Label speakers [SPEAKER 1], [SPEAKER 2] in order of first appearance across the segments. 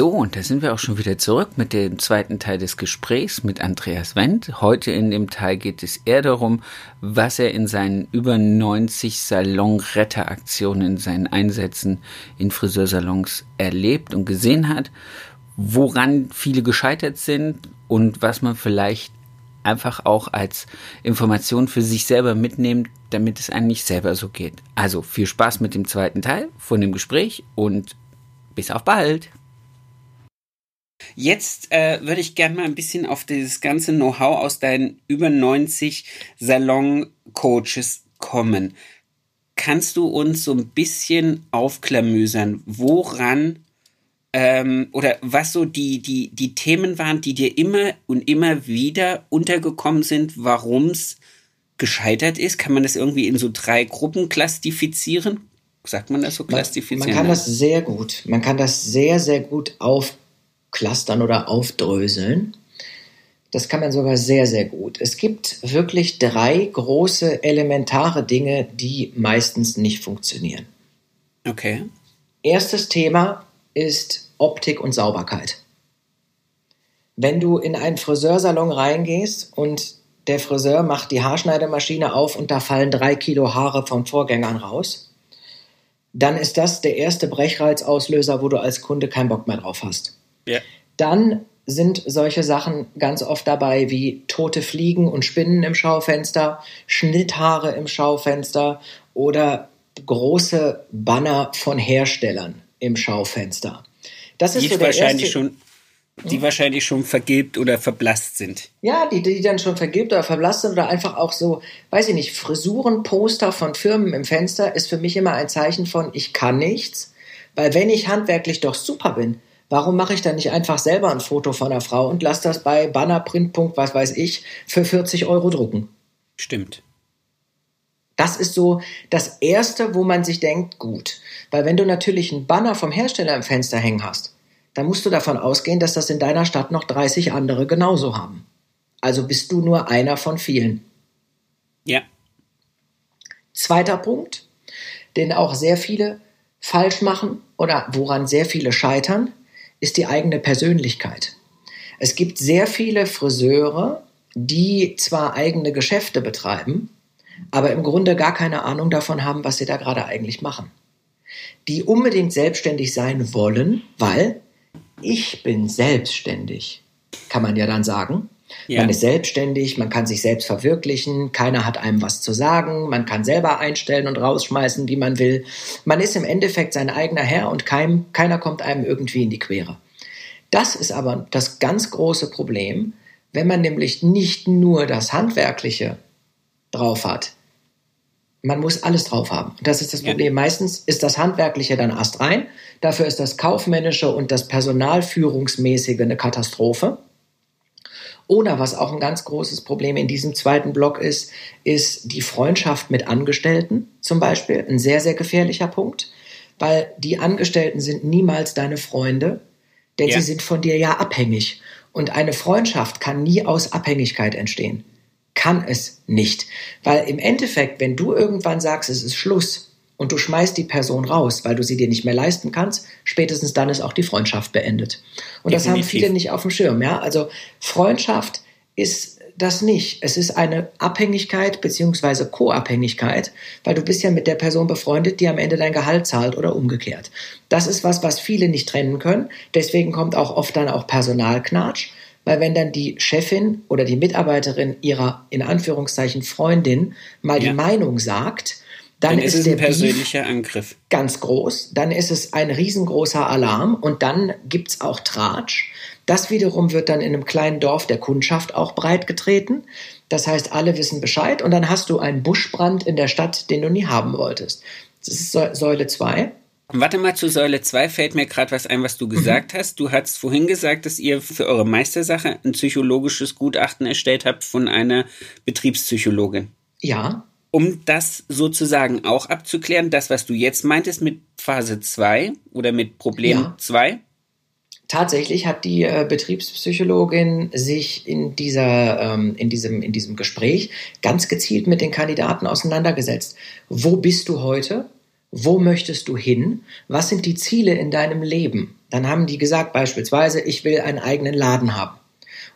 [SPEAKER 1] So, und da sind wir auch schon wieder zurück mit dem zweiten Teil des Gesprächs mit Andreas Wendt. Heute in dem Teil geht es eher darum, was er in seinen über 90 Salonretteraktionen, in seinen Einsätzen in Friseursalons erlebt und gesehen hat, woran viele gescheitert sind und was man vielleicht einfach auch als Information für sich selber mitnimmt, damit es einem nicht selber so geht. Also viel Spaß mit dem zweiten Teil von dem Gespräch und bis auf bald. Jetzt äh, würde ich gerne mal ein bisschen auf dieses ganze Know-how aus deinen über 90 Salon-Coaches kommen. Kannst du uns so ein bisschen aufklamüsern, woran ähm, oder was so die, die, die Themen waren, die dir immer und immer wieder untergekommen sind, warum es gescheitert ist? Kann man das irgendwie in so drei Gruppen klassifizieren? Sagt man das so klassifizieren?
[SPEAKER 2] Man, man kann das sehr gut. Man kann das sehr, sehr gut auf clustern oder aufdröseln. Das kann man sogar sehr, sehr gut. Es gibt wirklich drei große elementare Dinge, die meistens nicht funktionieren.
[SPEAKER 1] Okay.
[SPEAKER 2] Erstes Thema ist Optik und Sauberkeit. Wenn du in einen Friseursalon reingehst und der Friseur macht die Haarschneidemaschine auf und da fallen drei Kilo Haare vom Vorgängern raus, dann ist das der erste Brechreizauslöser, wo du als Kunde keinen Bock mehr drauf hast.
[SPEAKER 1] Ja.
[SPEAKER 2] Dann sind solche Sachen ganz oft dabei wie tote Fliegen und Spinnen im Schaufenster, Schnitthaare im Schaufenster oder große Banner von Herstellern im Schaufenster.
[SPEAKER 1] Das ist die so wahrscheinlich erste, schon die hm? wahrscheinlich schon vergilbt oder verblasst sind.
[SPEAKER 2] Ja, die, die dann schon vergilbt oder verblasst sind oder einfach auch so, weiß ich nicht, Frisurenposter von Firmen im Fenster ist für mich immer ein Zeichen von, ich kann nichts, weil wenn ich handwerklich doch super bin, Warum mache ich dann nicht einfach selber ein Foto von einer Frau und lasse das bei Bannerprint. was weiß ich, für 40 Euro drucken?
[SPEAKER 1] Stimmt.
[SPEAKER 2] Das ist so das Erste, wo man sich denkt, gut. Weil wenn du natürlich einen Banner vom Hersteller im Fenster hängen hast, dann musst du davon ausgehen, dass das in deiner Stadt noch 30 andere genauso haben. Also bist du nur einer von vielen.
[SPEAKER 1] Ja.
[SPEAKER 2] Zweiter Punkt, den auch sehr viele falsch machen oder woran sehr viele scheitern, ist die eigene Persönlichkeit. Es gibt sehr viele Friseure, die zwar eigene Geschäfte betreiben, aber im Grunde gar keine Ahnung davon haben, was sie da gerade eigentlich machen. Die unbedingt selbstständig sein wollen, weil ich bin selbstständig, kann man ja dann sagen. Ja. Man ist selbstständig, man kann sich selbst verwirklichen, keiner hat einem was zu sagen, man kann selber einstellen und rausschmeißen, wie man will. Man ist im Endeffekt sein eigener Herr und kein, keiner kommt einem irgendwie in die Quere. Das ist aber das ganz große Problem, wenn man nämlich nicht nur das Handwerkliche drauf hat. Man muss alles drauf haben. das ist das Problem. Ja. Meistens ist das Handwerkliche dann astrein. Dafür ist das Kaufmännische und das Personalführungsmäßige eine Katastrophe. Oder was auch ein ganz großes Problem in diesem zweiten Block ist, ist die Freundschaft mit Angestellten zum Beispiel. Ein sehr, sehr gefährlicher Punkt, weil die Angestellten sind niemals deine Freunde, denn ja. sie sind von dir ja abhängig. Und eine Freundschaft kann nie aus Abhängigkeit entstehen. Kann es nicht. Weil im Endeffekt, wenn du irgendwann sagst, es ist Schluss, und du schmeißt die Person raus, weil du sie dir nicht mehr leisten kannst, spätestens dann ist auch die Freundschaft beendet. Und Definitiv. das haben viele nicht auf dem Schirm. Ja? Also Freundschaft ist das nicht. Es ist eine Abhängigkeit beziehungsweise Co-Abhängigkeit, weil du bist ja mit der Person befreundet, die am Ende dein Gehalt zahlt oder umgekehrt. Das ist was, was viele nicht trennen können. Deswegen kommt auch oft dann auch Personalknatsch, weil wenn dann die Chefin oder die Mitarbeiterin ihrer in Anführungszeichen Freundin mal ja. die Meinung sagt, dann, dann ist, ist, es ein
[SPEAKER 1] persönlicher Beef Angriff.
[SPEAKER 2] Ganz groß. Dann ist es ein riesengroßer Alarm und dann gibt es auch Tratsch. Das wiederum wird dann in einem kleinen Dorf der Kundschaft auch breitgetreten. Das heißt, alle wissen Bescheid und dann hast du einen Buschbrand in der Stadt, den du nie haben wolltest. Das ist Säule 2.
[SPEAKER 1] Warte mal, zu Säule 2 fällt mir gerade was ein, was du gesagt mhm. hast. Du hast vorhin gesagt, dass ihr für eure Meistersache ein psychologisches Gutachten erstellt habt von einer Betriebspsychologin.
[SPEAKER 2] Ja.
[SPEAKER 1] Um das sozusagen auch abzuklären, das, was du jetzt meintest mit Phase 2 oder mit Problem 2. Ja.
[SPEAKER 2] Tatsächlich hat die äh, Betriebspsychologin sich in, dieser, ähm, in, diesem, in diesem Gespräch ganz gezielt mit den Kandidaten auseinandergesetzt. Wo bist du heute? Wo möchtest du hin? Was sind die Ziele in deinem Leben? Dann haben die gesagt beispielsweise, ich will einen eigenen Laden haben.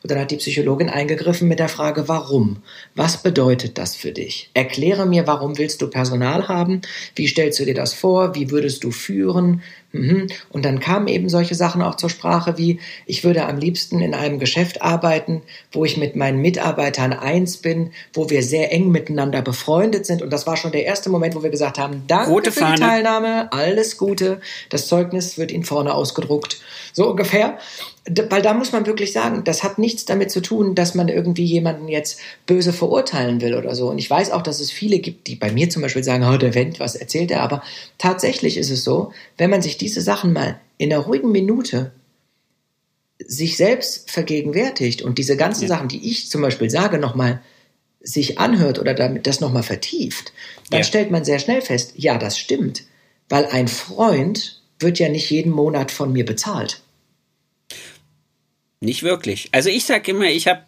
[SPEAKER 2] Und dann hat die Psychologin eingegriffen mit der Frage, warum? Was bedeutet das für dich? Erkläre mir, warum willst du Personal haben? Wie stellst du dir das vor? Wie würdest du führen? Mhm. Und dann kamen eben solche Sachen auch zur Sprache wie, ich würde am liebsten in einem Geschäft arbeiten, wo ich mit meinen Mitarbeitern eins bin, wo wir sehr eng miteinander befreundet sind. Und das war schon der erste Moment, wo wir gesagt haben, danke Rote für Fahne. die Teilnahme, alles Gute. Das Zeugnis wird Ihnen vorne ausgedruckt. So ungefähr weil da muss man wirklich sagen, das hat nichts damit zu tun, dass man irgendwie jemanden jetzt böse verurteilen will oder so. Und ich weiß auch, dass es viele gibt, die bei mir zum Beispiel sagen, oh, der Wendt, was erzählt er? Aber tatsächlich ist es so, wenn man sich diese Sachen mal in einer ruhigen Minute sich selbst vergegenwärtigt und diese ganzen ja. Sachen, die ich zum Beispiel sage, nochmal sich anhört oder damit das nochmal vertieft, dann ja. stellt man sehr schnell fest, ja, das stimmt. Weil ein Freund wird ja nicht jeden Monat von mir bezahlt.
[SPEAKER 1] Nicht wirklich. Also ich sage immer, ich habe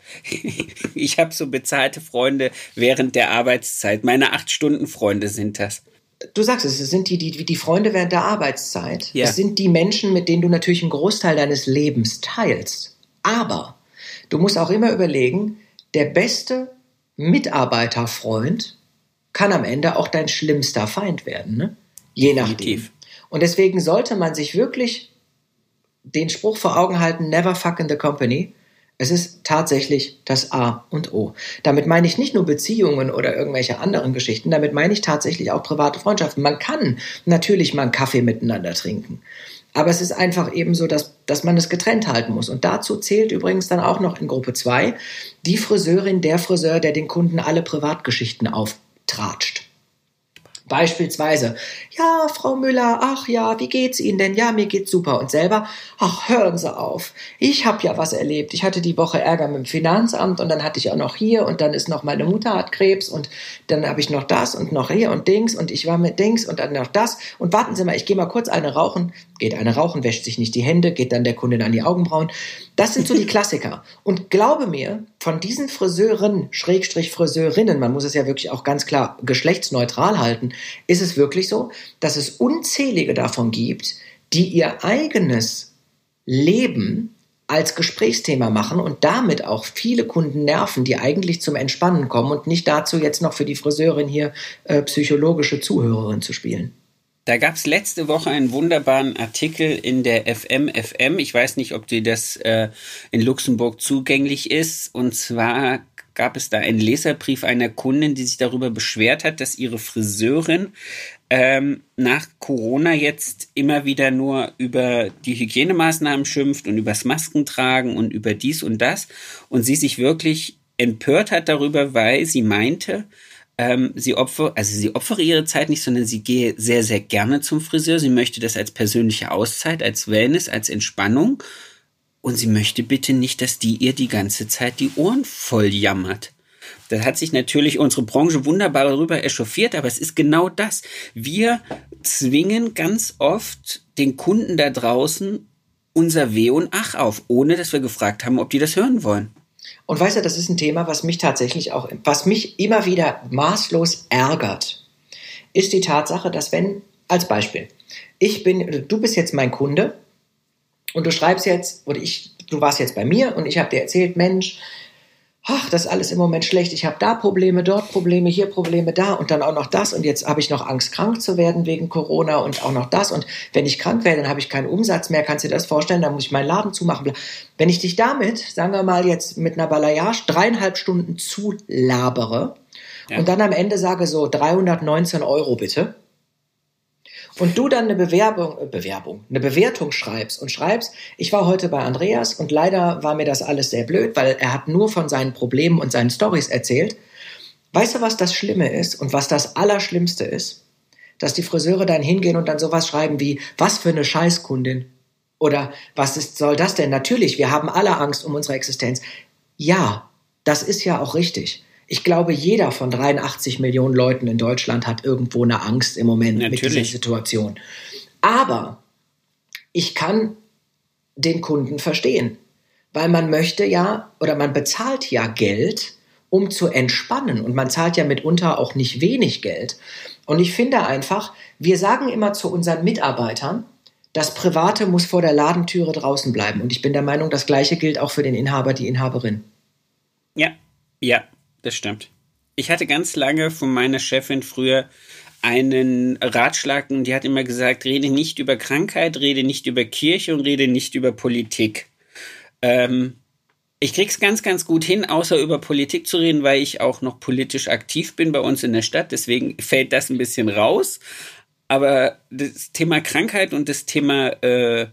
[SPEAKER 1] ich hab so bezahlte Freunde während der Arbeitszeit. Meine acht Stunden Freunde sind das.
[SPEAKER 2] Du sagst es, es sind die, die, die Freunde während der Arbeitszeit. Ja. Es sind die Menschen, mit denen du natürlich einen Großteil deines Lebens teilst. Aber du musst auch immer überlegen, der beste Mitarbeiterfreund kann am Ende auch dein schlimmster Feind werden. Ne? Je nachdem. Und deswegen sollte man sich wirklich den Spruch vor Augen halten, never fuck in the company. Es ist tatsächlich das A und O. Damit meine ich nicht nur Beziehungen oder irgendwelche anderen Geschichten, damit meine ich tatsächlich auch private Freundschaften. Man kann natürlich mal einen Kaffee miteinander trinken. Aber es ist einfach eben so, dass, dass man es getrennt halten muss. Und dazu zählt übrigens dann auch noch in Gruppe 2 die Friseurin, der Friseur, der den Kunden alle Privatgeschichten auftratscht. Beispielsweise, ja, Frau Müller, ach ja, wie geht's Ihnen denn? Ja, mir geht's super. Und selber, ach, hören Sie auf. Ich habe ja was erlebt. Ich hatte die Woche Ärger mit dem Finanzamt und dann hatte ich auch noch hier und dann ist noch meine Mutter hat Krebs und dann habe ich noch das und noch hier und Dings und ich war mit Dings und dann noch das. Und warten Sie mal, ich gehe mal kurz eine rauchen. Geht eine rauchen, wäscht sich nicht die Hände, geht dann der Kundin an die Augenbrauen. Das sind so die Klassiker. Und glaube mir, von diesen Friseuren, Schrägstrich Friseurinnen, man muss es ja wirklich auch ganz klar geschlechtsneutral halten, ist es wirklich so, dass es unzählige davon gibt, die ihr eigenes Leben als Gesprächsthema machen und damit auch viele Kunden nerven, die eigentlich zum Entspannen kommen und nicht dazu jetzt noch für die Friseurin hier äh, psychologische Zuhörerin zu spielen.
[SPEAKER 1] Da gab es letzte Woche einen wunderbaren Artikel in der FMFM. Ich weiß nicht, ob dir das äh, in Luxemburg zugänglich ist. Und zwar gab es da einen Leserbrief einer Kundin, die sich darüber beschwert hat, dass ihre Friseurin ähm, nach Corona jetzt immer wieder nur über die Hygienemaßnahmen schimpft und übers Maskentragen und über dies und das und sie sich wirklich empört hat darüber, weil sie meinte, ähm, sie opfer, also sie opfere ihre Zeit nicht, sondern sie gehe sehr, sehr gerne zum Friseur. Sie möchte das als persönliche Auszeit, als Wellness, als Entspannung. Und sie möchte bitte nicht, dass die ihr die ganze Zeit die Ohren voll jammert. Da hat sich natürlich unsere Branche wunderbar darüber echauffiert, aber es ist genau das. Wir zwingen ganz oft den Kunden da draußen unser Weh und Ach auf, ohne dass wir gefragt haben, ob die das hören wollen.
[SPEAKER 2] Und weißt du, das ist ein Thema, was mich tatsächlich auch, was mich immer wieder maßlos ärgert, ist die Tatsache, dass wenn, als Beispiel, ich bin, du bist jetzt mein Kunde und du schreibst jetzt, oder ich, du warst jetzt bei mir und ich habe dir erzählt, Mensch, ach, das ist alles im Moment schlecht, ich habe da Probleme, dort Probleme, hier Probleme, da und dann auch noch das. Und jetzt habe ich noch Angst, krank zu werden wegen Corona und auch noch das. Und wenn ich krank werde, dann habe ich keinen Umsatz mehr, kannst du dir das vorstellen, dann muss ich meinen Laden zumachen. Wenn ich dich damit, sagen wir mal jetzt mit einer Balayage, dreieinhalb Stunden zulabere ja. und dann am Ende sage so 319 Euro bitte, und du dann eine Bewerbung, äh, Bewerbung, eine Bewertung schreibst und schreibst, ich war heute bei Andreas und leider war mir das alles sehr blöd, weil er hat nur von seinen Problemen und seinen Stories erzählt. Weißt du, was das Schlimme ist und was das Allerschlimmste ist? dass die Friseure dann hingehen und dann sowas schreiben wie, was für eine Scheißkundin. Oder was ist, soll das denn? Natürlich, wir haben alle Angst um unsere Existenz. Ja, das ist ja auch richtig. Ich glaube, jeder von 83 Millionen Leuten in Deutschland hat irgendwo eine Angst im Moment Natürlich. mit dieser Situation. Aber ich kann den Kunden verstehen, weil man möchte ja oder man bezahlt ja Geld, um zu entspannen und man zahlt ja mitunter auch nicht wenig Geld. Und ich finde einfach, wir sagen immer zu unseren Mitarbeitern, das Private muss vor der Ladentüre draußen bleiben. Und ich bin der Meinung, das Gleiche gilt auch für den Inhaber, die Inhaberin.
[SPEAKER 1] Ja, ja, das stimmt. Ich hatte ganz lange von meiner Chefin früher einen Ratschlag und die hat immer gesagt, rede nicht über Krankheit, rede nicht über Kirche und rede nicht über Politik. Ähm, ich krieg's ganz, ganz gut hin, außer über Politik zu reden, weil ich auch noch politisch aktiv bin bei uns in der Stadt. Deswegen fällt das ein bisschen raus. Aber das Thema Krankheit und das Thema äh,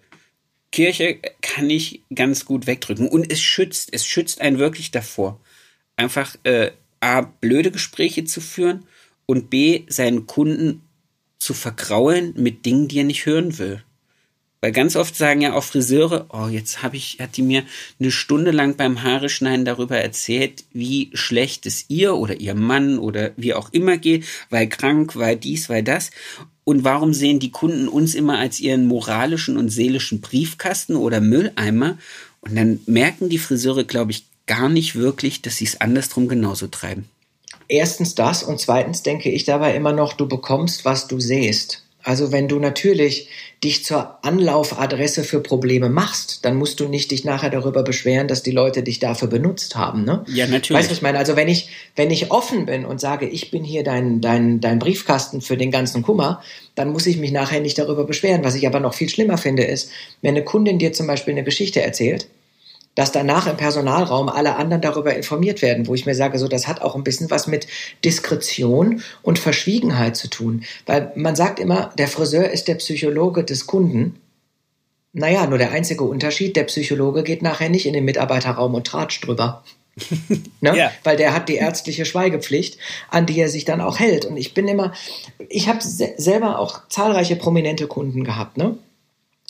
[SPEAKER 1] Kirche kann ich ganz gut wegdrücken. Und es schützt, es schützt einen wirklich davor, einfach äh, A, blöde Gespräche zu führen und B, seinen Kunden zu vergraulen mit Dingen, die er nicht hören will. Weil ganz oft sagen ja auch Friseure, oh, jetzt habe ich, hat die mir eine Stunde lang beim Haare schneiden darüber erzählt, wie schlecht es ihr oder ihr Mann oder wie auch immer geht, weil krank, weil dies, weil das. Und warum sehen die Kunden uns immer als ihren moralischen und seelischen Briefkasten oder Mülleimer? Und dann merken die Friseure, glaube ich, gar nicht wirklich, dass sie es andersrum genauso treiben.
[SPEAKER 2] Erstens das und zweitens denke ich dabei immer noch, du bekommst, was du sähst. Also wenn du natürlich dich zur Anlaufadresse für Probleme machst, dann musst du nicht dich nachher darüber beschweren, dass die Leute dich dafür benutzt haben. Ne?
[SPEAKER 1] Ja, natürlich.
[SPEAKER 2] Weißt du, was ich meine? Also wenn ich, wenn ich offen bin und sage, ich bin hier dein, dein, dein Briefkasten für den ganzen Kummer, dann muss ich mich nachher nicht darüber beschweren. Was ich aber noch viel schlimmer finde, ist, wenn eine Kundin dir zum Beispiel eine Geschichte erzählt, dass danach im Personalraum alle anderen darüber informiert werden, wo ich mir sage, so, das hat auch ein bisschen was mit Diskretion und Verschwiegenheit zu tun. Weil man sagt immer, der Friseur ist der Psychologe des Kunden. Naja, nur der einzige Unterschied, der Psychologe geht nachher nicht in den Mitarbeiterraum und tratscht drüber. ne? ja. Weil der hat die ärztliche Schweigepflicht, an die er sich dann auch hält. Und ich bin immer, ich habe se selber auch zahlreiche prominente Kunden gehabt, ne?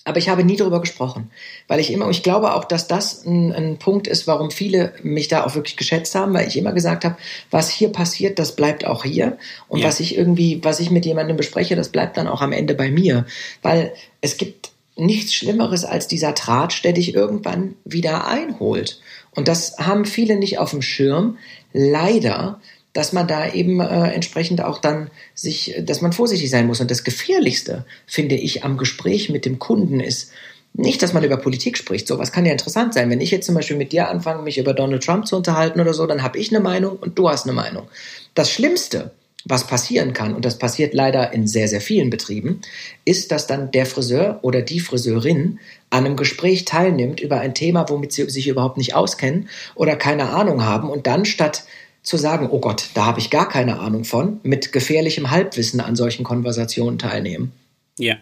[SPEAKER 2] Aber ich habe nie darüber gesprochen, weil ich immer, ich glaube auch, dass das ein, ein, Punkt ist, warum viele mich da auch wirklich geschätzt haben, weil ich immer gesagt habe, was hier passiert, das bleibt auch hier. Und ja. was ich irgendwie, was ich mit jemandem bespreche, das bleibt dann auch am Ende bei mir. Weil es gibt nichts Schlimmeres als dieser Tratsch, der dich irgendwann wieder einholt. Und das haben viele nicht auf dem Schirm. Leider dass man da eben äh, entsprechend auch dann sich, dass man vorsichtig sein muss. Und das Gefährlichste, finde ich, am Gespräch mit dem Kunden ist, nicht, dass man über Politik spricht. Sowas kann ja interessant sein. Wenn ich jetzt zum Beispiel mit dir anfange, mich über Donald Trump zu unterhalten oder so, dann habe ich eine Meinung und du hast eine Meinung. Das Schlimmste, was passieren kann, und das passiert leider in sehr, sehr vielen Betrieben, ist, dass dann der Friseur oder die Friseurin an einem Gespräch teilnimmt über ein Thema, womit sie sich überhaupt nicht auskennen oder keine Ahnung haben und dann statt zu sagen, oh Gott, da habe ich gar keine Ahnung von, mit gefährlichem Halbwissen an solchen Konversationen teilnehmen.
[SPEAKER 1] Ja.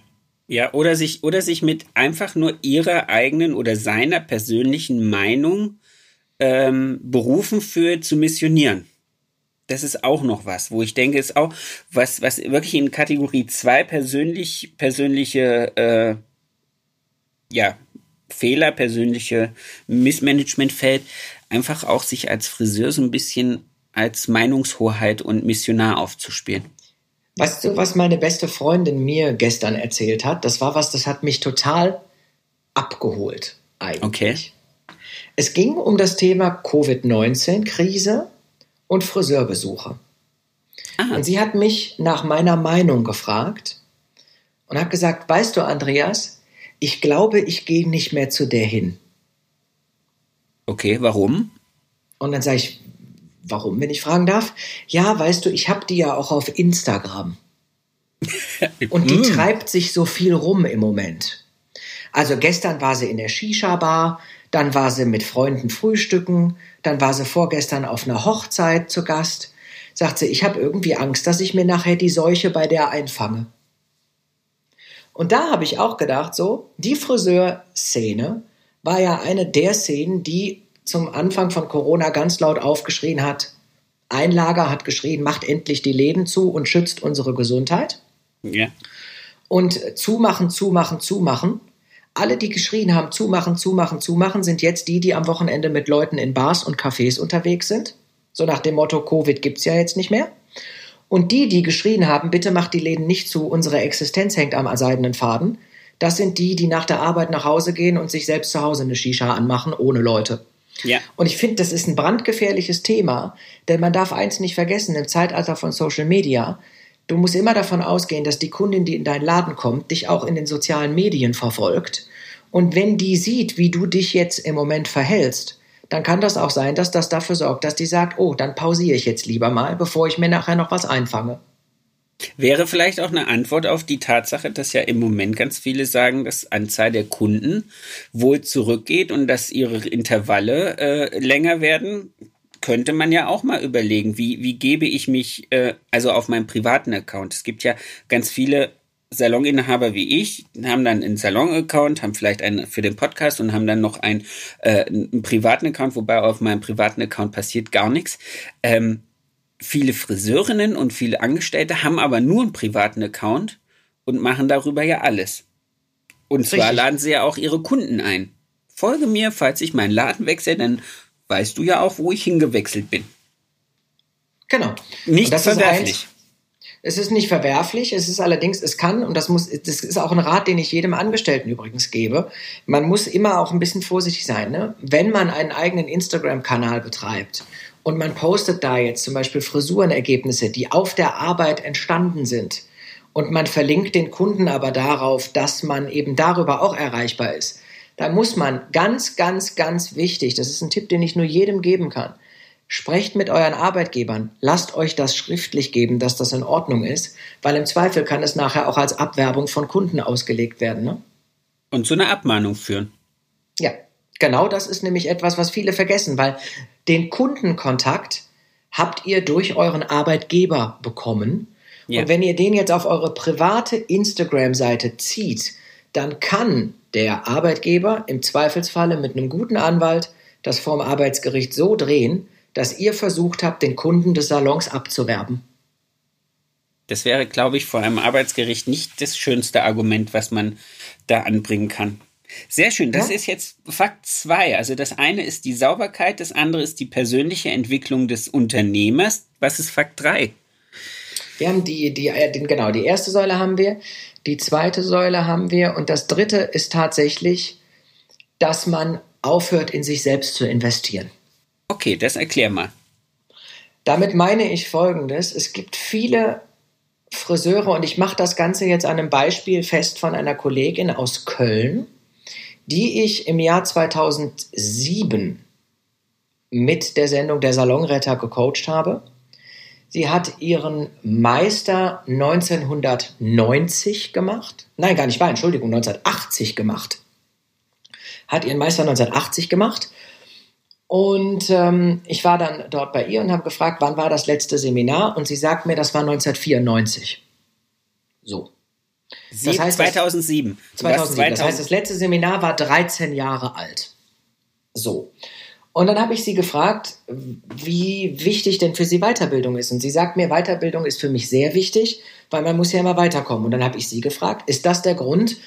[SPEAKER 1] Ja, oder sich, oder sich mit einfach nur ihrer eigenen oder seiner persönlichen Meinung ähm, berufen für zu missionieren. Das ist auch noch was, wo ich denke, ist auch was, was wirklich in Kategorie 2 persönlich, persönliche, äh, ja, Fehler, persönliche Missmanagement fällt, einfach auch sich als Friseur so ein bisschen als Meinungshoheit und Missionar aufzuspielen.
[SPEAKER 2] Weißt du, was meine beste Freundin mir gestern erzählt hat? Das war was, das hat mich total abgeholt eigentlich. Okay. Es ging um das Thema Covid-19-Krise und Friseurbesuche. Ah. Und sie hat mich nach meiner Meinung gefragt und hat gesagt, weißt du, Andreas, ich glaube, ich gehe nicht mehr zu der hin.
[SPEAKER 1] Okay, warum?
[SPEAKER 2] Und dann sage ich, Warum, wenn ich fragen darf? Ja, weißt du, ich habe die ja auch auf Instagram. Und die mm. treibt sich so viel rum im Moment. Also gestern war sie in der Shisha-Bar, dann war sie mit Freunden frühstücken, dann war sie vorgestern auf einer Hochzeit zu Gast. Sagt sie, ich habe irgendwie Angst, dass ich mir nachher die Seuche bei der einfange. Und da habe ich auch gedacht, so, die Friseur-Szene war ja eine der Szenen, die zum Anfang von Corona ganz laut aufgeschrien hat, ein Lager hat geschrien, macht endlich die Läden zu und schützt unsere Gesundheit.
[SPEAKER 1] Ja.
[SPEAKER 2] Und zumachen, zumachen, zumachen. Alle, die geschrien haben, zumachen, zumachen, zumachen, sind jetzt die, die am Wochenende mit Leuten in Bars und Cafés unterwegs sind. So nach dem Motto, Covid gibt's ja jetzt nicht mehr. Und die, die geschrien haben, bitte macht die Läden nicht zu, unsere Existenz hängt am seidenen Faden, das sind die, die nach der Arbeit nach Hause gehen und sich selbst zu Hause eine Shisha anmachen, ohne Leute.
[SPEAKER 1] Ja.
[SPEAKER 2] Und ich finde, das ist ein brandgefährliches Thema, denn man darf eins nicht vergessen, im Zeitalter von Social Media, du musst immer davon ausgehen, dass die Kundin, die in deinen Laden kommt, dich auch in den sozialen Medien verfolgt. Und wenn die sieht, wie du dich jetzt im Moment verhältst, dann kann das auch sein, dass das dafür sorgt, dass die sagt, oh, dann pausiere ich jetzt lieber mal, bevor ich mir nachher noch was einfange.
[SPEAKER 1] Wäre vielleicht auch eine Antwort auf die Tatsache, dass ja im Moment ganz viele sagen, dass Anzahl der Kunden wohl zurückgeht und dass ihre Intervalle äh, länger werden. Könnte man ja auch mal überlegen, wie, wie gebe ich mich, äh, also auf meinem privaten Account. Es gibt ja ganz viele Saloninhaber wie ich haben dann einen Salon-Account, haben vielleicht einen für den Podcast und haben dann noch einen, äh, einen privaten Account, wobei auf meinem privaten Account passiert gar nichts. Ähm, viele Friseurinnen und viele Angestellte haben aber nur einen privaten Account und machen darüber ja alles. Und zwar
[SPEAKER 2] Richtig.
[SPEAKER 1] laden sie ja auch ihre Kunden ein. Folge mir, falls ich meinen Laden wechsle, dann weißt du ja auch, wo ich hingewechselt bin.
[SPEAKER 2] Genau.
[SPEAKER 1] Nicht verwerflich.
[SPEAKER 2] Es ist nicht verwerflich, es ist allerdings, es kann, und das muss, das ist auch ein Rat, den ich jedem Angestellten übrigens gebe. Man muss immer auch ein bisschen vorsichtig sein, ne? Wenn man einen eigenen Instagram-Kanal betreibt und man postet da jetzt zum Beispiel Frisurenergebnisse, die auf der Arbeit entstanden sind, und man verlinkt den Kunden aber darauf, dass man eben darüber auch erreichbar ist, da muss man ganz, ganz, ganz wichtig, das ist ein Tipp, den ich nur jedem geben kann, Sprecht mit euren Arbeitgebern. Lasst euch das schriftlich geben, dass das in Ordnung ist, weil im Zweifel kann es nachher auch als Abwerbung von Kunden ausgelegt werden. Ne?
[SPEAKER 1] Und zu einer Abmahnung führen.
[SPEAKER 2] Ja, genau das ist nämlich etwas, was viele vergessen, weil den Kundenkontakt habt ihr durch euren Arbeitgeber bekommen.
[SPEAKER 1] Ja.
[SPEAKER 2] Und wenn ihr den jetzt auf eure private Instagram-Seite zieht, dann kann der Arbeitgeber im Zweifelsfalle mit einem guten Anwalt das vorm Arbeitsgericht so drehen, dass ihr versucht habt, den Kunden des Salons abzuwerben.
[SPEAKER 1] Das wäre, glaube ich, vor einem Arbeitsgericht nicht das schönste Argument, was man da anbringen kann. Sehr schön. Das
[SPEAKER 2] Ja.
[SPEAKER 1] ist jetzt Fakt zwei. Also das eine ist die Sauberkeit, das andere ist die persönliche Entwicklung des Unternehmers. Was ist Fakt drei?
[SPEAKER 2] Wir haben die, die, äh, den, genau, die erste Säule haben wir, die zweite Säule haben wir und das dritte ist tatsächlich, dass man aufhört, in sich selbst zu investieren.
[SPEAKER 1] Okay, das erklär mal.
[SPEAKER 2] Damit meine ich Folgendes. Es gibt viele Friseure und ich mache das Ganze jetzt an einem Beispiel fest von einer Kollegin aus Köln, die ich im Jahr 2007 mit der Sendung Der Salonretter gecoacht habe. Sie hat ihren Meister 1990 gemacht. Nein, gar nicht wahr, Entschuldigung, 1980 gemacht. Hat ihren Meister 1980 gemacht. Und ähm, ich war dann dort bei ihr und habe gefragt, wann war das letzte Seminar? Und sie sagt mir, das war 1994. So.
[SPEAKER 1] Sie,
[SPEAKER 2] heißt, das-
[SPEAKER 1] 2007. Du warst
[SPEAKER 2] 2007. Das heißt, das letzte Seminar war 13 Jahre alt. So. Und dann habe ich sie gefragt, wie wichtig denn für sie Weiterbildung ist. Und sie sagt mir, Weiterbildung ist für mich sehr wichtig, weil man muss ja immer weiterkommen. Und dann habe ich sie gefragt, ist das der Grund,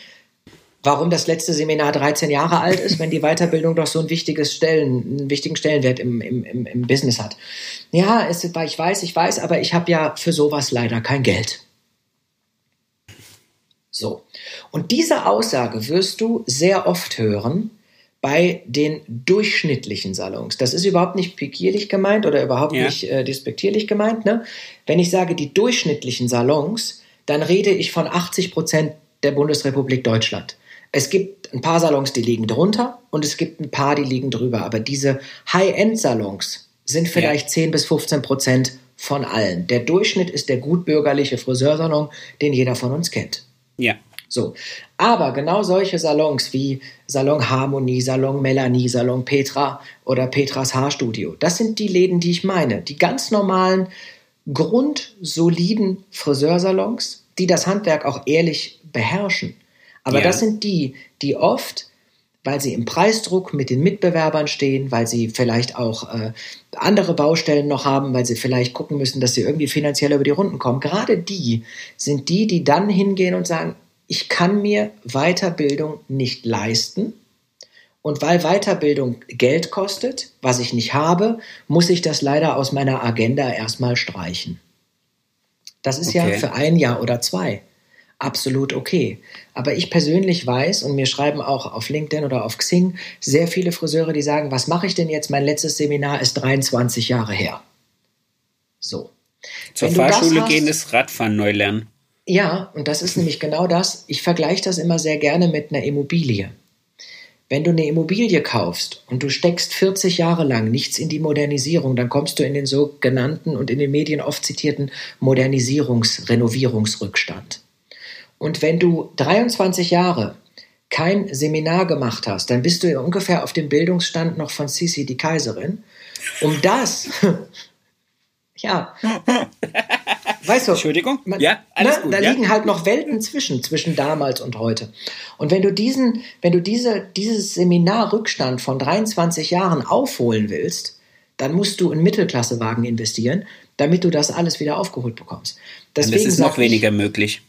[SPEAKER 2] warum das letzte Seminar 13 Jahre alt ist, wenn die Weiterbildung doch so ein wichtiges Stellen, einen wichtigen Stellenwert im, im, im, im Business hat? Ja, es, ich weiß, ich weiß, aber ich habe ja für sowas leider kein Geld. So. Und diese Aussage wirst du sehr oft hören bei den durchschnittlichen Salons. Das ist überhaupt nicht pikierlich gemeint oder überhaupt
[SPEAKER 1] Ja.
[SPEAKER 2] nicht äh, despektierlich gemeint. Ne? Wenn ich sage die durchschnittlichen Salons, dann rede ich von 80 Prozent der Bundesrepublik Deutschland. Es gibt ein paar Salons, die liegen drunter und es gibt ein paar, die liegen drüber. Aber diese High-End-Salons sind vielleicht 10 bis 15 Prozent von allen. Der Durchschnitt ist der gutbürgerliche Friseursalon, den jeder von uns kennt.
[SPEAKER 1] Ja.
[SPEAKER 2] So. Aber genau solche Salons wie Salon Harmonie, Salon Melanie, Salon Petra oder Petras Haarstudio, das sind die Läden, die ich meine. Die ganz normalen, grundsoliden Friseursalons, die das Handwerk auch ehrlich beherrschen. Aber
[SPEAKER 1] Ja.
[SPEAKER 2] das sind die, die oft weil sie im Preisdruck mit den Mitbewerbern stehen, weil sie vielleicht auch äh, andere Baustellen noch haben, weil sie vielleicht gucken müssen, dass sie irgendwie finanziell über die Runden kommen. Gerade die sind die, die dann hingehen und sagen, ich kann mir Weiterbildung nicht leisten. Und weil Weiterbildung Geld kostet, was ich nicht habe, muss ich das leider aus meiner Agenda erstmal streichen. Das ist okay. ja für ein Jahr oder zwei absolut okay. Aber ich persönlich weiß, und mir schreiben auch auf LinkedIn oder auf Xing sehr viele Friseure, die sagen, was mache ich denn jetzt? Mein letztes Seminar ist 23 Jahre her. So.
[SPEAKER 1] Zur Fahrschule hast, gehen ist Radfahren neu lernen.
[SPEAKER 2] Ja, und das ist nämlich genau das. Ich vergleiche das immer sehr gerne mit einer Immobilie. Wenn du eine Immobilie kaufst und du steckst 40 Jahre lang nichts in die Modernisierung, dann kommst du in den sogenannten und in den Medien oft zitierten Modernisierungs-, Renovierungsrückstand. Und wenn du 23 Jahre kein Seminar gemacht hast, dann bist du ja ungefähr auf dem Bildungsstand noch von Sisi, die Kaiserin. Um das, ja, weißt du,
[SPEAKER 1] Entschuldigung,
[SPEAKER 2] man, ja, alles ne, gut, da ja. liegen halt noch Welten zwischen, zwischen damals und heute. Und wenn du diesen, wenn du diese, dieses Seminarrückstand von 23 Jahren aufholen willst, dann musst du in Mittelklassewagen investieren, damit du das alles wieder aufgeholt bekommst.
[SPEAKER 1] Deswegen und das ist noch weniger ich, möglich.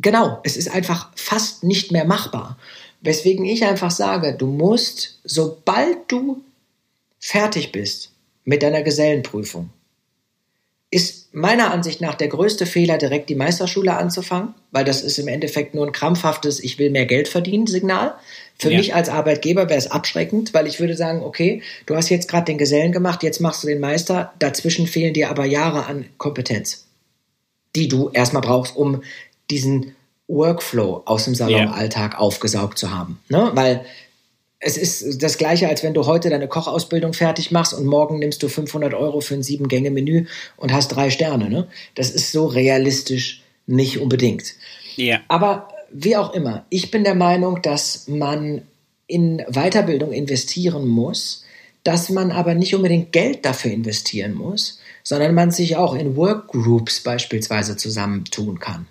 [SPEAKER 2] Genau, es ist einfach fast nicht mehr machbar. Weswegen ich einfach sage, du musst, sobald du fertig bist mit deiner Gesellenprüfung, ist meiner Ansicht nach der größte Fehler, direkt die Meisterschule anzufangen, weil das ist im Endeffekt nur ein krampfhaftes Ich will mehr Geld verdienen Signal. Für ja. mich als Arbeitgeber wäre es abschreckend, weil ich würde sagen, okay, du hast jetzt gerade den Gesellen gemacht, jetzt machst du den Meister, dazwischen fehlen dir aber Jahre an Kompetenz, die du erstmal brauchst, um diesen Workflow aus dem Salonalltag yeah. aufgesaugt zu haben. Ne? Weil es ist das Gleiche, als wenn du heute deine Kochausbildung fertig machst und morgen nimmst du 500 Euro für ein Sieben-Gänge-Menü und hast drei Sterne. Ne? Das ist so realistisch nicht unbedingt.
[SPEAKER 1] Ja.
[SPEAKER 2] Aber wie auch immer, ich bin der Meinung, dass man in Weiterbildung investieren muss, dass man aber nicht unbedingt Geld dafür investieren muss, sondern man sich auch in Workgroups beispielsweise zusammentun kann.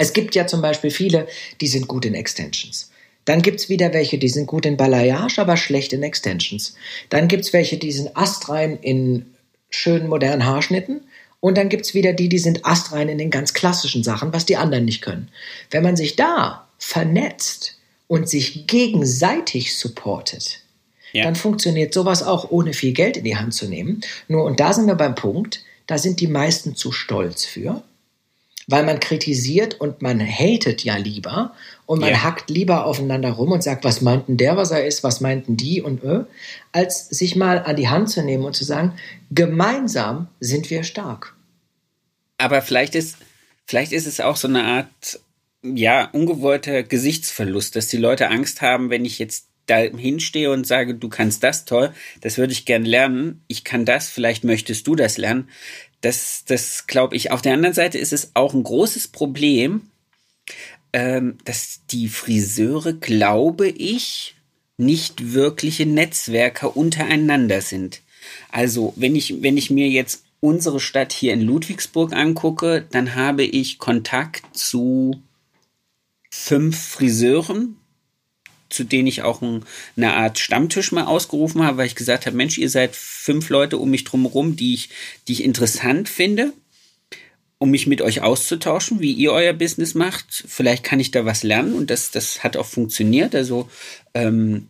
[SPEAKER 2] Es gibt ja zum Beispiel viele, die sind gut in Extensions. Dann gibt es wieder welche, die sind gut in Balayage, aber schlecht in Extensions. Dann gibt es welche, die sind astrein in schönen modernen Haarschnitten. Und dann gibt es wieder die, die sind astrein in den ganz klassischen Sachen, was die anderen nicht können. Wenn man sich da vernetzt und sich gegenseitig supportet, ja. dann funktioniert sowas auch ohne viel Geld in die Hand zu nehmen. Nur, und da sind wir beim Punkt, da sind die meisten zu stolz für weil man kritisiert und man hatet ja lieber und man yeah. hackt lieber aufeinander rum und sagt, was meinten der, was er ist, was meinten die und äh, als sich mal an die Hand zu nehmen und zu sagen, gemeinsam sind wir stark.
[SPEAKER 1] Aber vielleicht ist, vielleicht ist es auch so eine Art, ja, ungewollter Gesichtsverlust, dass die Leute Angst haben, wenn ich jetzt da hinstehe und sage, du kannst das toll, das würde ich gern lernen, ich kann das, vielleicht möchtest du das lernen, das, das glaube ich. Auf der anderen Seite ist es auch ein großes Problem, ähm, dass die Friseure, glaube ich, nicht wirkliche Netzwerker untereinander sind. Also, wenn ich, wenn ich mir jetzt unsere Stadt hier in Ludwigsburg angucke, dann habe ich Kontakt zu fünf Friseuren, zu denen ich auch ein, eine Art Stammtisch mal ausgerufen habe, weil ich gesagt habe, Mensch, ihr seid fünf Leute um mich drumherum, die ich, die ich interessant finde, um mich mit euch auszutauschen, wie ihr euer Business macht. Vielleicht kann ich da was lernen und das, das hat auch funktioniert. Also ähm,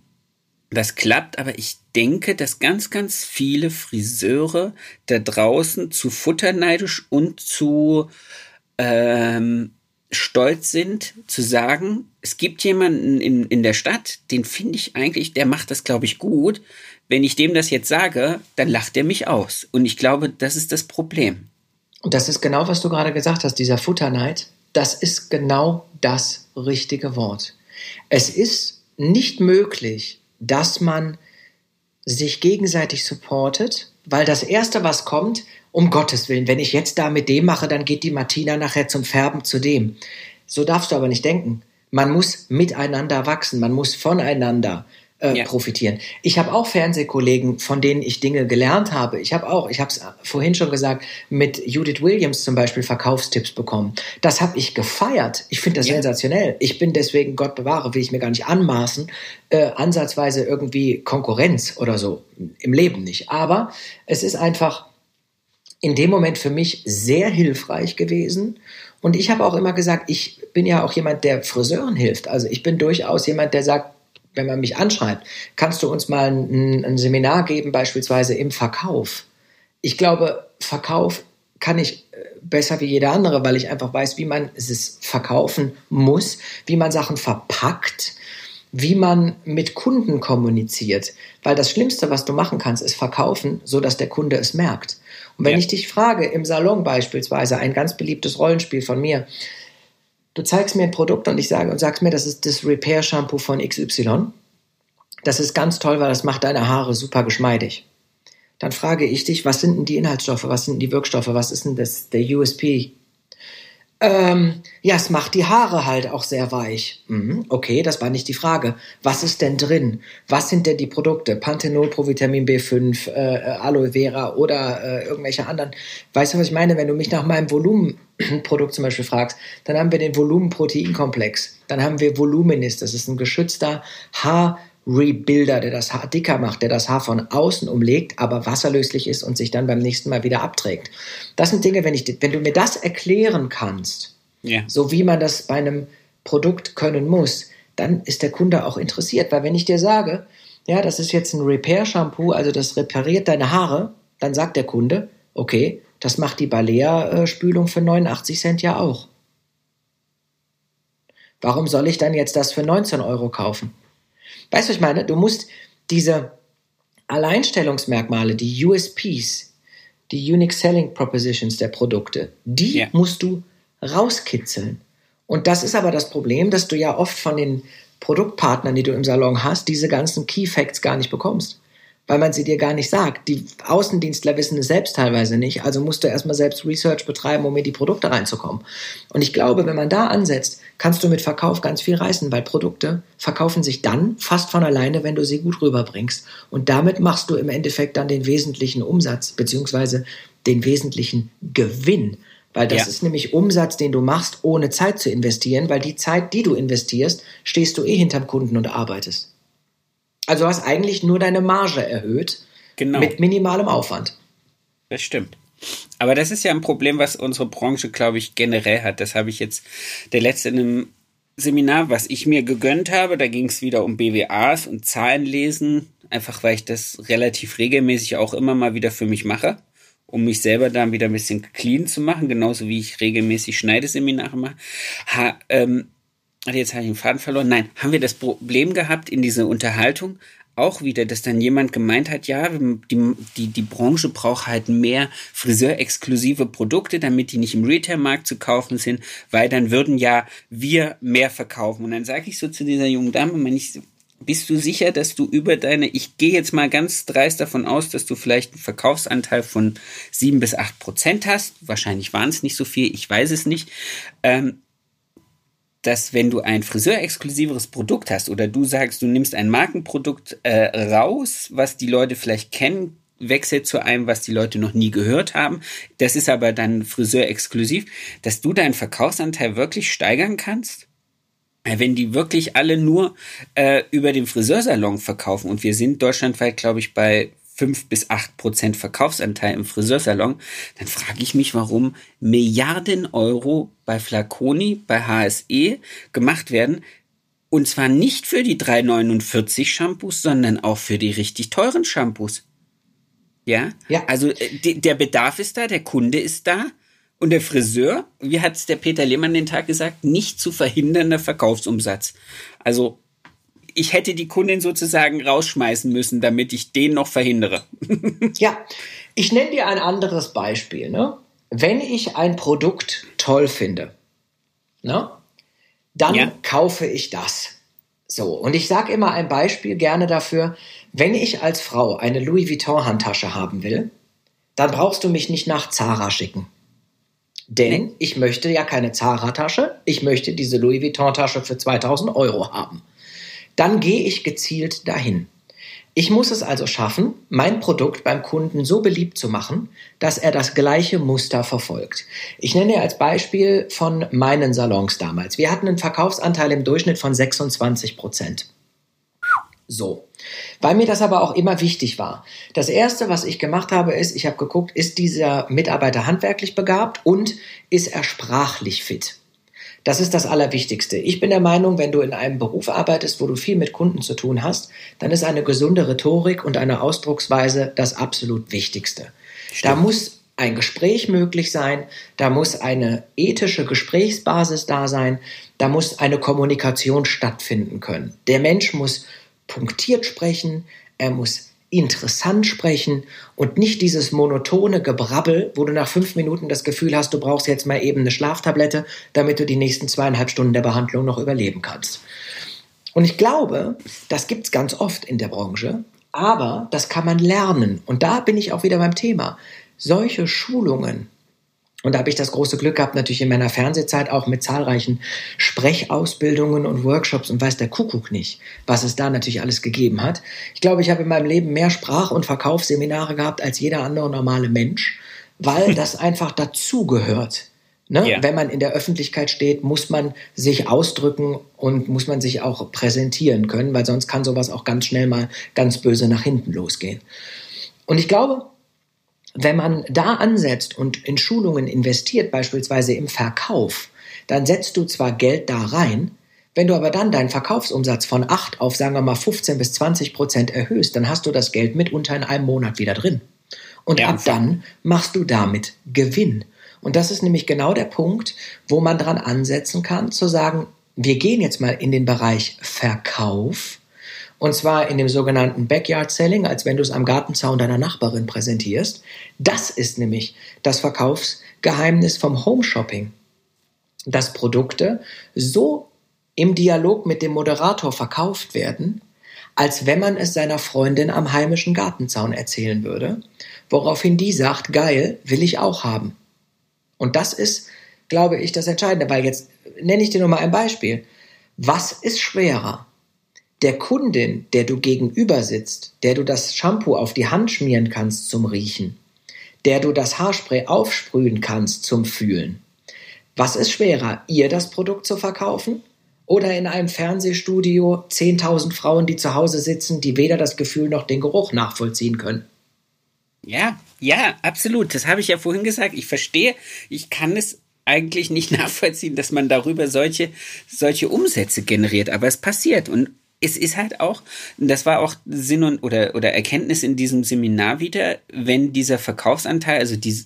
[SPEAKER 1] das klappt, aber ich denke, dass ganz, ganz viele Friseure da draußen zu futterneidisch und zu ähm, stolz sind zu sagen, es gibt jemanden in, in der Stadt, den finde ich eigentlich, der macht das, glaube ich, gut. Wenn ich dem das jetzt sage, dann lacht er mich aus. Und ich glaube, das ist das Problem.
[SPEAKER 2] Und das ist genau, was du gerade gesagt hast, dieser Futterneid. Das ist genau das richtige Wort. Es ist nicht möglich, dass man sich gegenseitig supportet, weil das Erste, was kommt, um Gottes Willen, wenn ich jetzt da mit dem mache, dann geht die Martina nachher zum Färben zu dem. So darfst du aber nicht denken. Man muss miteinander wachsen, man muss voneinander äh, ja. profitieren. Ich habe auch Fernsehkollegen, von denen ich Dinge gelernt habe. Ich habe auch, ich habe es vorhin schon gesagt, mit Judith Williams zum Beispiel Verkaufstipps bekommen. Das habe ich gefeiert. Ich finde das ja. sensationell. Ich bin deswegen, Gott bewahre, will ich mir gar nicht anmaßen, äh, ansatzweise irgendwie Konkurrenz oder so. Im Leben nicht. Aber es ist einfach in dem Moment für mich sehr hilfreich gewesen. Und ich habe auch immer gesagt, ich bin ja auch jemand, der Friseuren hilft. Also ich bin durchaus jemand, der sagt, wenn man mich anschreibt, kannst du uns mal ein, ein Seminar geben, beispielsweise im Verkauf. Ich glaube, Verkauf kann ich äh, besser wie jeder andere, weil ich einfach weiß, wie man es verkaufen muss, wie man Sachen verpackt, wie man mit Kunden kommuniziert. Weil das Schlimmste, was du machen kannst, ist verkaufen, so dass der Kunde es merkt. Und wenn ja. ich dich frage, im Salon beispielsweise, ein ganz beliebtes Rollenspiel von mir, du zeigst mir ein Produkt und ich sage und sagst mir, das ist das Repair Shampoo von XY. Das ist ganz toll, weil das macht deine Haare super geschmeidig. Dann frage ich dich, was sind denn die Inhaltsstoffe, was sind die Wirkstoffe, was ist denn das, der USP? Ähm, ja, es macht die Haare halt auch sehr weich. Mhm, okay, das war nicht die Frage. Was ist denn drin? Was sind denn die Produkte? Panthenol, Provitamin B5, äh, Aloe Vera oder äh, irgendwelche anderen. Weißt du, was ich meine? Wenn du mich nach meinem Volumenprodukt zum Beispiel fragst, dann haben wir den Volumenproteinkomplex. Dann haben wir Voluminis. Das ist ein geschützter Haar- Rebuilder, der das Haar dicker macht, der das Haar von außen umlegt, aber wasserlöslich ist und sich dann beim nächsten Mal wieder abträgt. Das sind Dinge, wenn, ich, wenn du mir das erklären kannst, yeah. so wie man das bei einem Produkt können muss, dann ist der Kunde auch interessiert. Weil wenn ich dir sage, ja, das ist jetzt ein Repair-Shampoo, also das repariert deine Haare, dann sagt der Kunde, okay, das macht die Balea-Spülung für 89 Cent ja auch. Warum soll ich dann jetzt das für 19 Euro kaufen? Weißt du, was ich meine? Du musst diese Alleinstellungsmerkmale, die USPs, die Unique Selling Propositions der Produkte, die yeah. musst du rauskitzeln. Und das ist aber das Problem, dass du ja oft von den Produktpartnern, die du im Salon hast, diese ganzen Key Facts gar nicht bekommst weil man sie dir gar nicht sagt. Die Außendienstler wissen es selbst teilweise nicht, also musst du erstmal selbst Research betreiben, um in die Produkte reinzukommen. Und ich glaube, wenn man da ansetzt, kannst du mit Verkauf ganz viel reißen, weil Produkte verkaufen sich dann fast von alleine, wenn du sie gut rüberbringst. Und damit machst du im Endeffekt dann den wesentlichen Umsatz, beziehungsweise den wesentlichen Gewinn. Weil das ja. ist nämlich Umsatz, den du machst, ohne Zeit zu investieren, weil die Zeit, die du investierst, stehst du eh hinterm Kunden und arbeitest. Also du hast eigentlich nur deine Marge erhöht genau. mit minimalem Aufwand.
[SPEAKER 1] Das stimmt. Aber das ist ja ein Problem, was unsere Branche, glaube ich, generell hat. Das habe ich jetzt der letzte in einem Seminar, was ich mir gegönnt habe. Da ging es wieder um BWAs und Zahlenlesen, einfach weil ich das relativ regelmäßig auch immer mal wieder für mich mache, um mich selber dann wieder ein bisschen clean zu machen, genauso wie ich regelmäßig Schneideseminare mache. Ha, ähm, jetzt habe ich den Faden verloren. Nein, haben wir das Problem gehabt in dieser Unterhaltung auch wieder, dass dann jemand gemeint hat, ja, die, die, die Branche braucht halt mehr friseurexklusive Produkte, damit die nicht im Retailmarkt zu kaufen sind, weil dann würden ja wir mehr verkaufen. Und dann sage ich so zu dieser jungen Dame, wenn ich, bist du sicher, dass du über deine, ich gehe jetzt mal ganz dreist davon aus, dass du vielleicht einen Verkaufsanteil von sieben bis acht Prozent hast. Wahrscheinlich waren es nicht so viel, ich weiß es nicht. Ähm, dass wenn du ein friseurexklusiveres Produkt hast oder du sagst, du nimmst ein Markenprodukt äh, raus, was die Leute vielleicht kennen, wechselt zu einem, was die Leute noch nie gehört haben, das ist aber dann friseurexklusiv, dass du deinen Verkaufsanteil wirklich steigern kannst? Wenn die wirklich alle nur äh, über den Friseursalon verkaufen und wir sind deutschlandweit, glaube ich, bei 5 bis 8 Prozent Verkaufsanteil im Friseursalon, dann frage ich mich, warum Milliarden Euro bei Flaconi, bei HSE gemacht werden. Und zwar nicht für die 3,49 Shampoos, sondern auch für die richtig teuren Shampoos. Ja? ja. Also äh, der Bedarf ist da, der Kunde ist da. Und der Friseur, wie hat es der Peter Lehmann den Tag gesagt, nicht zu verhindernder Verkaufsumsatz. Also ich hätte die Kundin sozusagen rausschmeißen müssen, damit ich den noch verhindere.
[SPEAKER 2] ja, ich nenne dir ein anderes Beispiel. Ne? Wenn ich ein Produkt toll finde, ne, dann ja. kaufe ich das. So, und ich sage immer ein Beispiel gerne dafür, wenn ich als Frau eine Louis Vuitton Handtasche haben will, dann brauchst du mich nicht nach Zara schicken. Denn nee. ich möchte ja keine Zara-Tasche, ich möchte diese Louis Vuitton-Tasche für 2000 Euro haben dann gehe ich gezielt dahin. Ich muss es also schaffen, mein Produkt beim Kunden so beliebt zu machen, dass er das gleiche Muster verfolgt. Ich nenne als Beispiel von meinen Salons damals. Wir hatten einen Verkaufsanteil im Durchschnitt von 26 Prozent. So. Weil mir das aber auch immer wichtig war. Das erste, was ich gemacht habe, ist, ich habe geguckt, ist dieser Mitarbeiter handwerklich begabt und ist er sprachlich fit? Das ist das Allerwichtigste. Ich bin der Meinung, wenn du in einem Beruf arbeitest, wo du viel mit Kunden zu tun hast, dann ist eine gesunde Rhetorik und eine Ausdrucksweise das absolut Wichtigste. Stimmt. Da muss ein Gespräch möglich sein, da muss eine ethische Gesprächsbasis da sein, da muss eine Kommunikation stattfinden können. Der Mensch muss punktiert sprechen, er muss interessant sprechen und nicht dieses monotone Gebrabbel, wo du nach fünf Minuten das Gefühl hast, du brauchst jetzt mal eben eine Schlaftablette, damit du die nächsten zweieinhalb Stunden der Behandlung noch überleben kannst. Und ich glaube, das gibt es ganz oft in der Branche, aber das kann man lernen. Und da bin ich auch wieder beim Thema. Solche Schulungen und da habe ich das große Glück gehabt, natürlich in meiner Fernsehzeit auch mit zahlreichen Sprechausbildungen und Workshops und weiß der Kuckuck nicht, was es da natürlich alles gegeben hat. Ich glaube, ich habe in meinem Leben mehr Sprach- und Verkaufsseminare gehabt als jeder andere normale Mensch, weil das einfach dazugehört. Ne? Ja. Wenn man in der Öffentlichkeit steht, muss man sich ausdrücken und muss man sich auch präsentieren können, weil sonst kann sowas auch ganz schnell mal ganz böse nach hinten losgehen. Und ich glaube, wenn man da ansetzt und in Schulungen investiert, beispielsweise im Verkauf, dann setzt du zwar Geld da rein, wenn du aber dann deinen Verkaufsumsatz von 8 auf, sagen wir mal, 15 bis 20 Prozent erhöhst, dann hast du das Geld mitunter in einem Monat wieder drin. Und ja, ab dann machst du damit Gewinn. Und das ist nämlich genau der Punkt, wo man dran ansetzen kann, zu sagen, wir gehen jetzt mal in den Bereich Verkauf und zwar in dem sogenannten Backyard Selling, als wenn du es am Gartenzaun deiner Nachbarin präsentierst. Das ist nämlich das Verkaufsgeheimnis vom Home Shopping. Dass Produkte so im Dialog mit dem Moderator verkauft werden, als wenn man es seiner Freundin am heimischen Gartenzaun erzählen würde, woraufhin die sagt, geil, will ich auch haben. Und das ist, glaube ich, das Entscheidende, weil jetzt nenne ich dir nur mal ein Beispiel. Was ist schwerer? Der Kundin, der du gegenüber sitzt, der du das Shampoo auf die Hand schmieren kannst zum Riechen, der du das Haarspray aufsprühen kannst zum Fühlen. Was ist schwerer, ihr das Produkt zu verkaufen oder in einem Fernsehstudio 10.000 Frauen, die zu Hause sitzen, die weder das Gefühl noch den Geruch nachvollziehen können?
[SPEAKER 1] Ja, ja, absolut. Das habe ich ja vorhin gesagt. Ich verstehe, ich kann es eigentlich nicht nachvollziehen, dass man darüber solche, solche Umsätze generiert. Aber es passiert. Und es ist halt auch, das war auch Sinn und oder, oder Erkenntnis in diesem Seminar wieder, wenn dieser Verkaufsanteil, also die,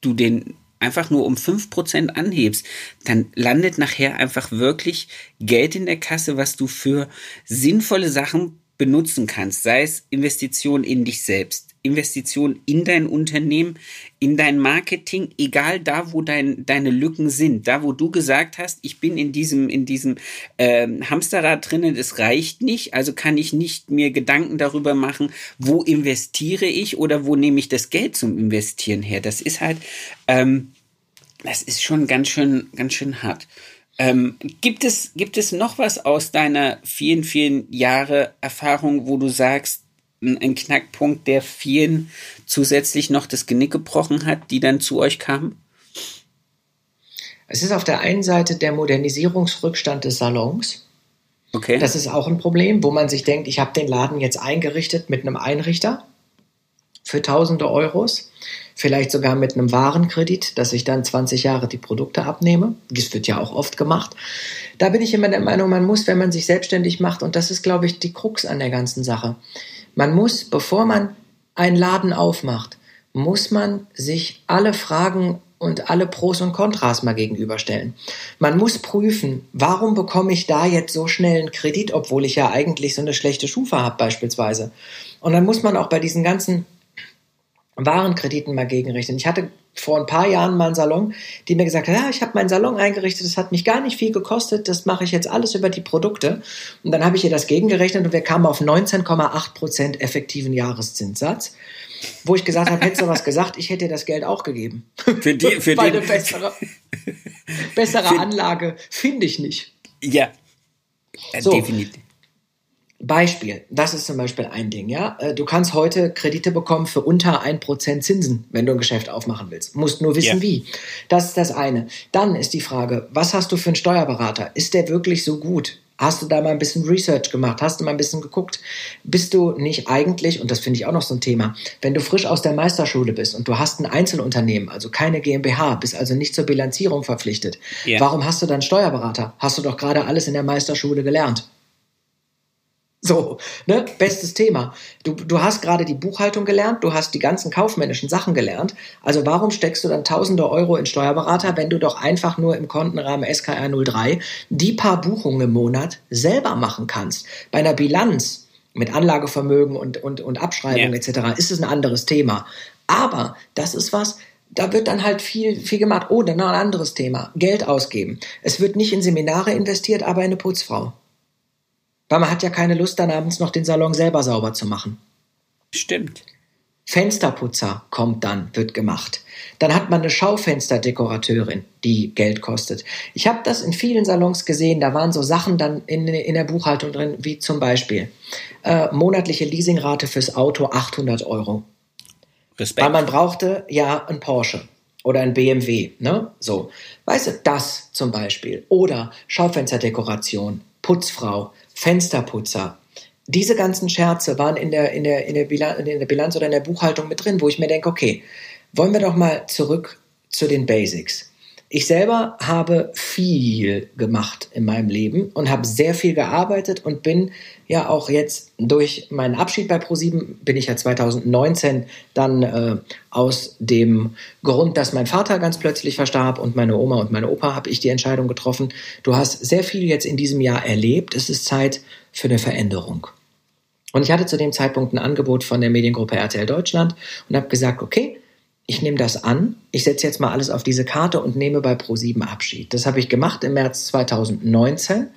[SPEAKER 1] du den einfach nur um fünf Prozent anhebst, dann landet nachher einfach wirklich Geld in der Kasse, was du für sinnvolle Sachen benutzen kannst, sei es Investition in dich selbst, Investition in dein Unternehmen, in dein Marketing, egal da, wo dein, deine Lücken sind, da, wo du gesagt hast, ich bin in diesem, in diesem äh, Hamsterrad drinnen, es reicht nicht, also kann ich nicht mir Gedanken darüber machen, wo investiere ich oder wo nehme ich das Geld zum Investieren her. Das ist halt, ähm, das ist schon ganz schön, ganz schön hart. Ähm, gibt es, gibt es noch was aus deiner vielen, vielen Jahre Erfahrung, wo du sagst, ein Knackpunkt, der vielen zusätzlich noch das Genick gebrochen hat, die dann zu euch kamen?
[SPEAKER 2] Es ist auf der einen Seite der Modernisierungsrückstand des Salons.
[SPEAKER 1] Okay.
[SPEAKER 2] Das ist auch ein Problem, wo man sich denkt, ich habe den Laden jetzt eingerichtet mit einem Einrichter für tausende Euros, vielleicht sogar mit einem Warenkredit, dass ich dann 20 Jahre die Produkte abnehme. Das wird ja auch oft gemacht. Da bin ich immer der Meinung, man muss, wenn man sich selbstständig macht, und das ist, glaube ich, die Krux an der ganzen Sache, man muss, bevor man einen Laden aufmacht, muss man sich alle Fragen und alle Pros und Kontras mal gegenüberstellen. Man muss prüfen, warum bekomme ich da jetzt so schnell einen Kredit, obwohl ich ja eigentlich so eine schlechte Schufa habe beispielsweise. Und dann muss man auch bei diesen ganzen Warenkrediten mal gegenrechnen. Ich hatte vor ein paar Jahren mal einen Salon, die mir gesagt hat, ja, ich habe meinen Salon eingerichtet, das hat mich gar nicht viel gekostet, das mache ich jetzt alles über die Produkte. Und dann habe ich ihr das gegengerechnet und wir kamen auf 19,8 Prozent effektiven Jahreszinssatz. Wo ich gesagt habe, hättest du was gesagt, ich hätte dir das Geld auch gegeben.
[SPEAKER 1] Für die, für
[SPEAKER 2] Weil eine bessere, bessere Anlage finde ich nicht.
[SPEAKER 1] Ja,
[SPEAKER 2] so, definitiv. Beispiel, das ist zum Beispiel ein Ding, ja. Äh, du kannst heute Kredite bekommen für unter ein Prozent Zinsen, wenn du ein Geschäft aufmachen willst. Musst nur wissen, ja. wie. Das ist das eine. Dann ist die Frage, was hast du für einen Steuerberater? Ist der wirklich so gut? Hast du da mal ein bisschen Research gemacht? Hast du mal ein bisschen geguckt? Bist du nicht eigentlich, und das finde ich auch noch so ein Thema, wenn du frisch aus der Meisterschule bist und du hast ein Einzelunternehmen, also keine GmbH, bist also nicht zur Bilanzierung verpflichtet, yeah. warum hast du dann Steuerberater? Hast du doch gerade alles in der Meisterschule gelernt. So, ne? Bestes Thema. Du, du hast gerade die Buchhaltung gelernt, du hast die ganzen kaufmännischen Sachen gelernt. Also warum steckst du dann tausende Euro in Steuerberater, wenn du doch einfach nur im Kontenrahmen SKR 03 die paar Buchungen im Monat selber machen kannst? Bei einer Bilanz mit Anlagevermögen und, und, und Abschreibung ja. etc. ist es ein anderes Thema. Aber das ist was, da wird dann halt viel, viel gemacht. Oh, dann noch ein anderes Thema. Geld ausgeben. Es wird nicht in Seminare investiert, aber in eine Putzfrau. Weil man hat ja keine Lust, dann abends noch den Salon selber sauber zu machen.
[SPEAKER 1] Stimmt.
[SPEAKER 2] Fensterputzer kommt dann, wird gemacht. Dann hat man eine Schaufensterdekorateurin, die Geld kostet. Ich habe das in vielen Salons gesehen, da waren so Sachen dann in, in der Buchhaltung drin, wie zum Beispiel äh, monatliche Leasingrate fürs Auto 800 Euro. Respekt. Weil man brauchte ja ein Porsche oder ein BMW, ne? So. Weißt du, das zum Beispiel. Oder Schaufensterdekoration, Putzfrau, Fensterputzer. Diese ganzen Scherze waren in der, in, der, in, der Bilanz, in der Bilanz oder in der Buchhaltung mit drin, wo ich mir denke, okay, wollen wir doch mal zurück zu den Basics. Ich selber habe viel gemacht in meinem Leben und habe sehr viel gearbeitet und bin ja auch jetzt durch meinen Abschied bei ProSieben bin ich ja 2019 dann äh, aus dem Grund, dass mein Vater ganz plötzlich verstarb und meine Oma und meine Opa, habe ich die Entscheidung getroffen. Du hast sehr viel jetzt in diesem Jahr erlebt. Es ist Zeit für eine Veränderung. Und ich hatte zu dem Zeitpunkt ein Angebot von der Mediengruppe RTL Deutschland und habe gesagt, okay, ich nehme das an, ich setze jetzt mal alles auf diese Karte und nehme bei Pro7 Abschied. Das habe ich gemacht im März 2019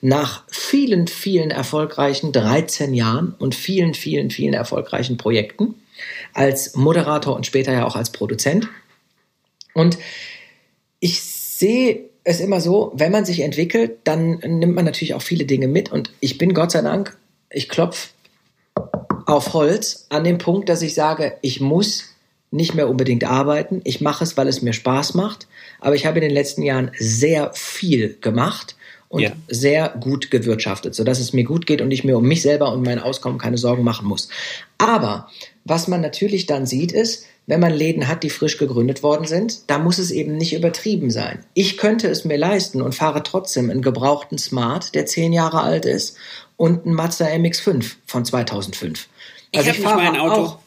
[SPEAKER 2] nach vielen, vielen erfolgreichen 13 Jahren und vielen, vielen, vielen erfolgreichen Projekten als Moderator und später ja auch als Produzent. Und ich sehe es immer so, wenn man sich entwickelt, dann nimmt man natürlich auch viele Dinge mit. Und ich bin Gott sei Dank, ich klopfe auf Holz an dem Punkt, dass ich sage, ich muss nicht mehr unbedingt arbeiten. Ich mache es, weil es mir Spaß macht. Aber ich habe in den letzten Jahren sehr viel gemacht und ja. sehr gut gewirtschaftet, sodass es mir gut geht und ich mir um mich selber und mein Auskommen keine Sorgen machen muss. Aber was man natürlich dann sieht, ist, wenn man Läden hat, die frisch gegründet worden sind, da muss es eben nicht übertrieben sein. Ich könnte es mir leisten und fahre trotzdem einen gebrauchten Smart, der zehn Jahre alt ist, und einen Mazda MX5 von 2005.
[SPEAKER 1] Also ich, ich fahre mein Auto. Auch.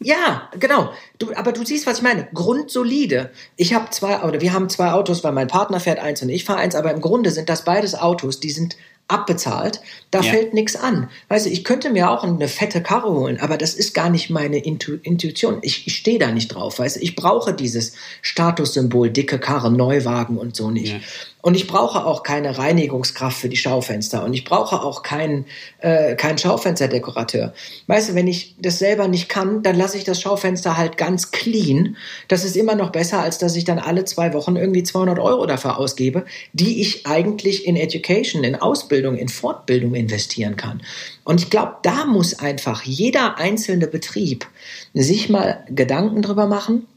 [SPEAKER 2] ja, genau. Du, aber du siehst, was ich meine. Grundsolide. Ich habe zwei, oder wir haben zwei Autos, weil mein Partner fährt eins und ich fahre eins, aber im Grunde sind das beides Autos, die sind abbezahlt, da ja. fällt nichts an. Weißt du, ich könnte mir auch eine fette Karre holen, aber das ist gar nicht meine Intu Intuition. Ich, ich stehe da nicht drauf, weißt du, ich brauche dieses Statussymbol, dicke Karre, Neuwagen und so nicht. Ja. Und ich brauche auch keine Reinigungskraft für die Schaufenster und ich brauche auch keinen äh, keinen Schaufensterdekorateur. Weißt du, wenn ich das selber nicht kann, dann lasse ich das Schaufenster halt ganz clean. Das ist immer noch besser, als dass ich dann alle zwei Wochen irgendwie 200 Euro dafür ausgebe, die ich eigentlich in Education, in Ausbildung, in Fortbildung investieren kann. Und ich glaube, da muss einfach jeder einzelne Betrieb sich mal Gedanken drüber machen,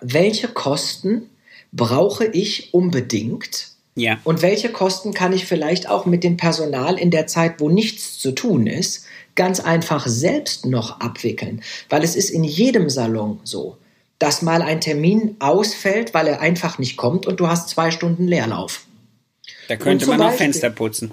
[SPEAKER 2] welche Kosten brauche ich unbedingt? Ja. Und welche Kosten kann ich vielleicht auch mit dem Personal in der Zeit, wo nichts zu tun ist, ganz einfach selbst noch abwickeln? Weil es ist in jedem Salon so, dass mal ein Termin ausfällt, weil er einfach nicht kommt und du hast zwei Stunden Leerlauf.
[SPEAKER 1] Da könnte man auch Fenster putzen.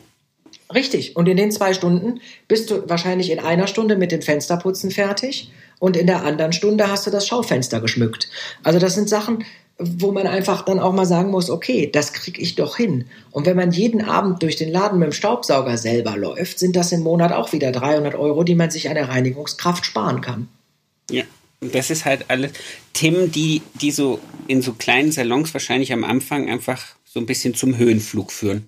[SPEAKER 2] Richtig. Und in den zwei Stunden bist du wahrscheinlich in einer Stunde mit dem Fensterputzen fertig und in der anderen Stunde hast du das Schaufenster geschmückt. Also das sind Sachen, wo man einfach dann auch mal sagen muss, okay, das kriege ich doch hin. Und wenn man jeden Abend durch den Laden mit dem Staubsauger selber läuft, sind das im Monat auch wieder 300 Euro, die man sich an der Reinigungskraft sparen kann.
[SPEAKER 1] Ja, und das ist halt alles Themen, die, die so in so kleinen Salons wahrscheinlich am Anfang einfach so ein bisschen zum Höhenflug führen.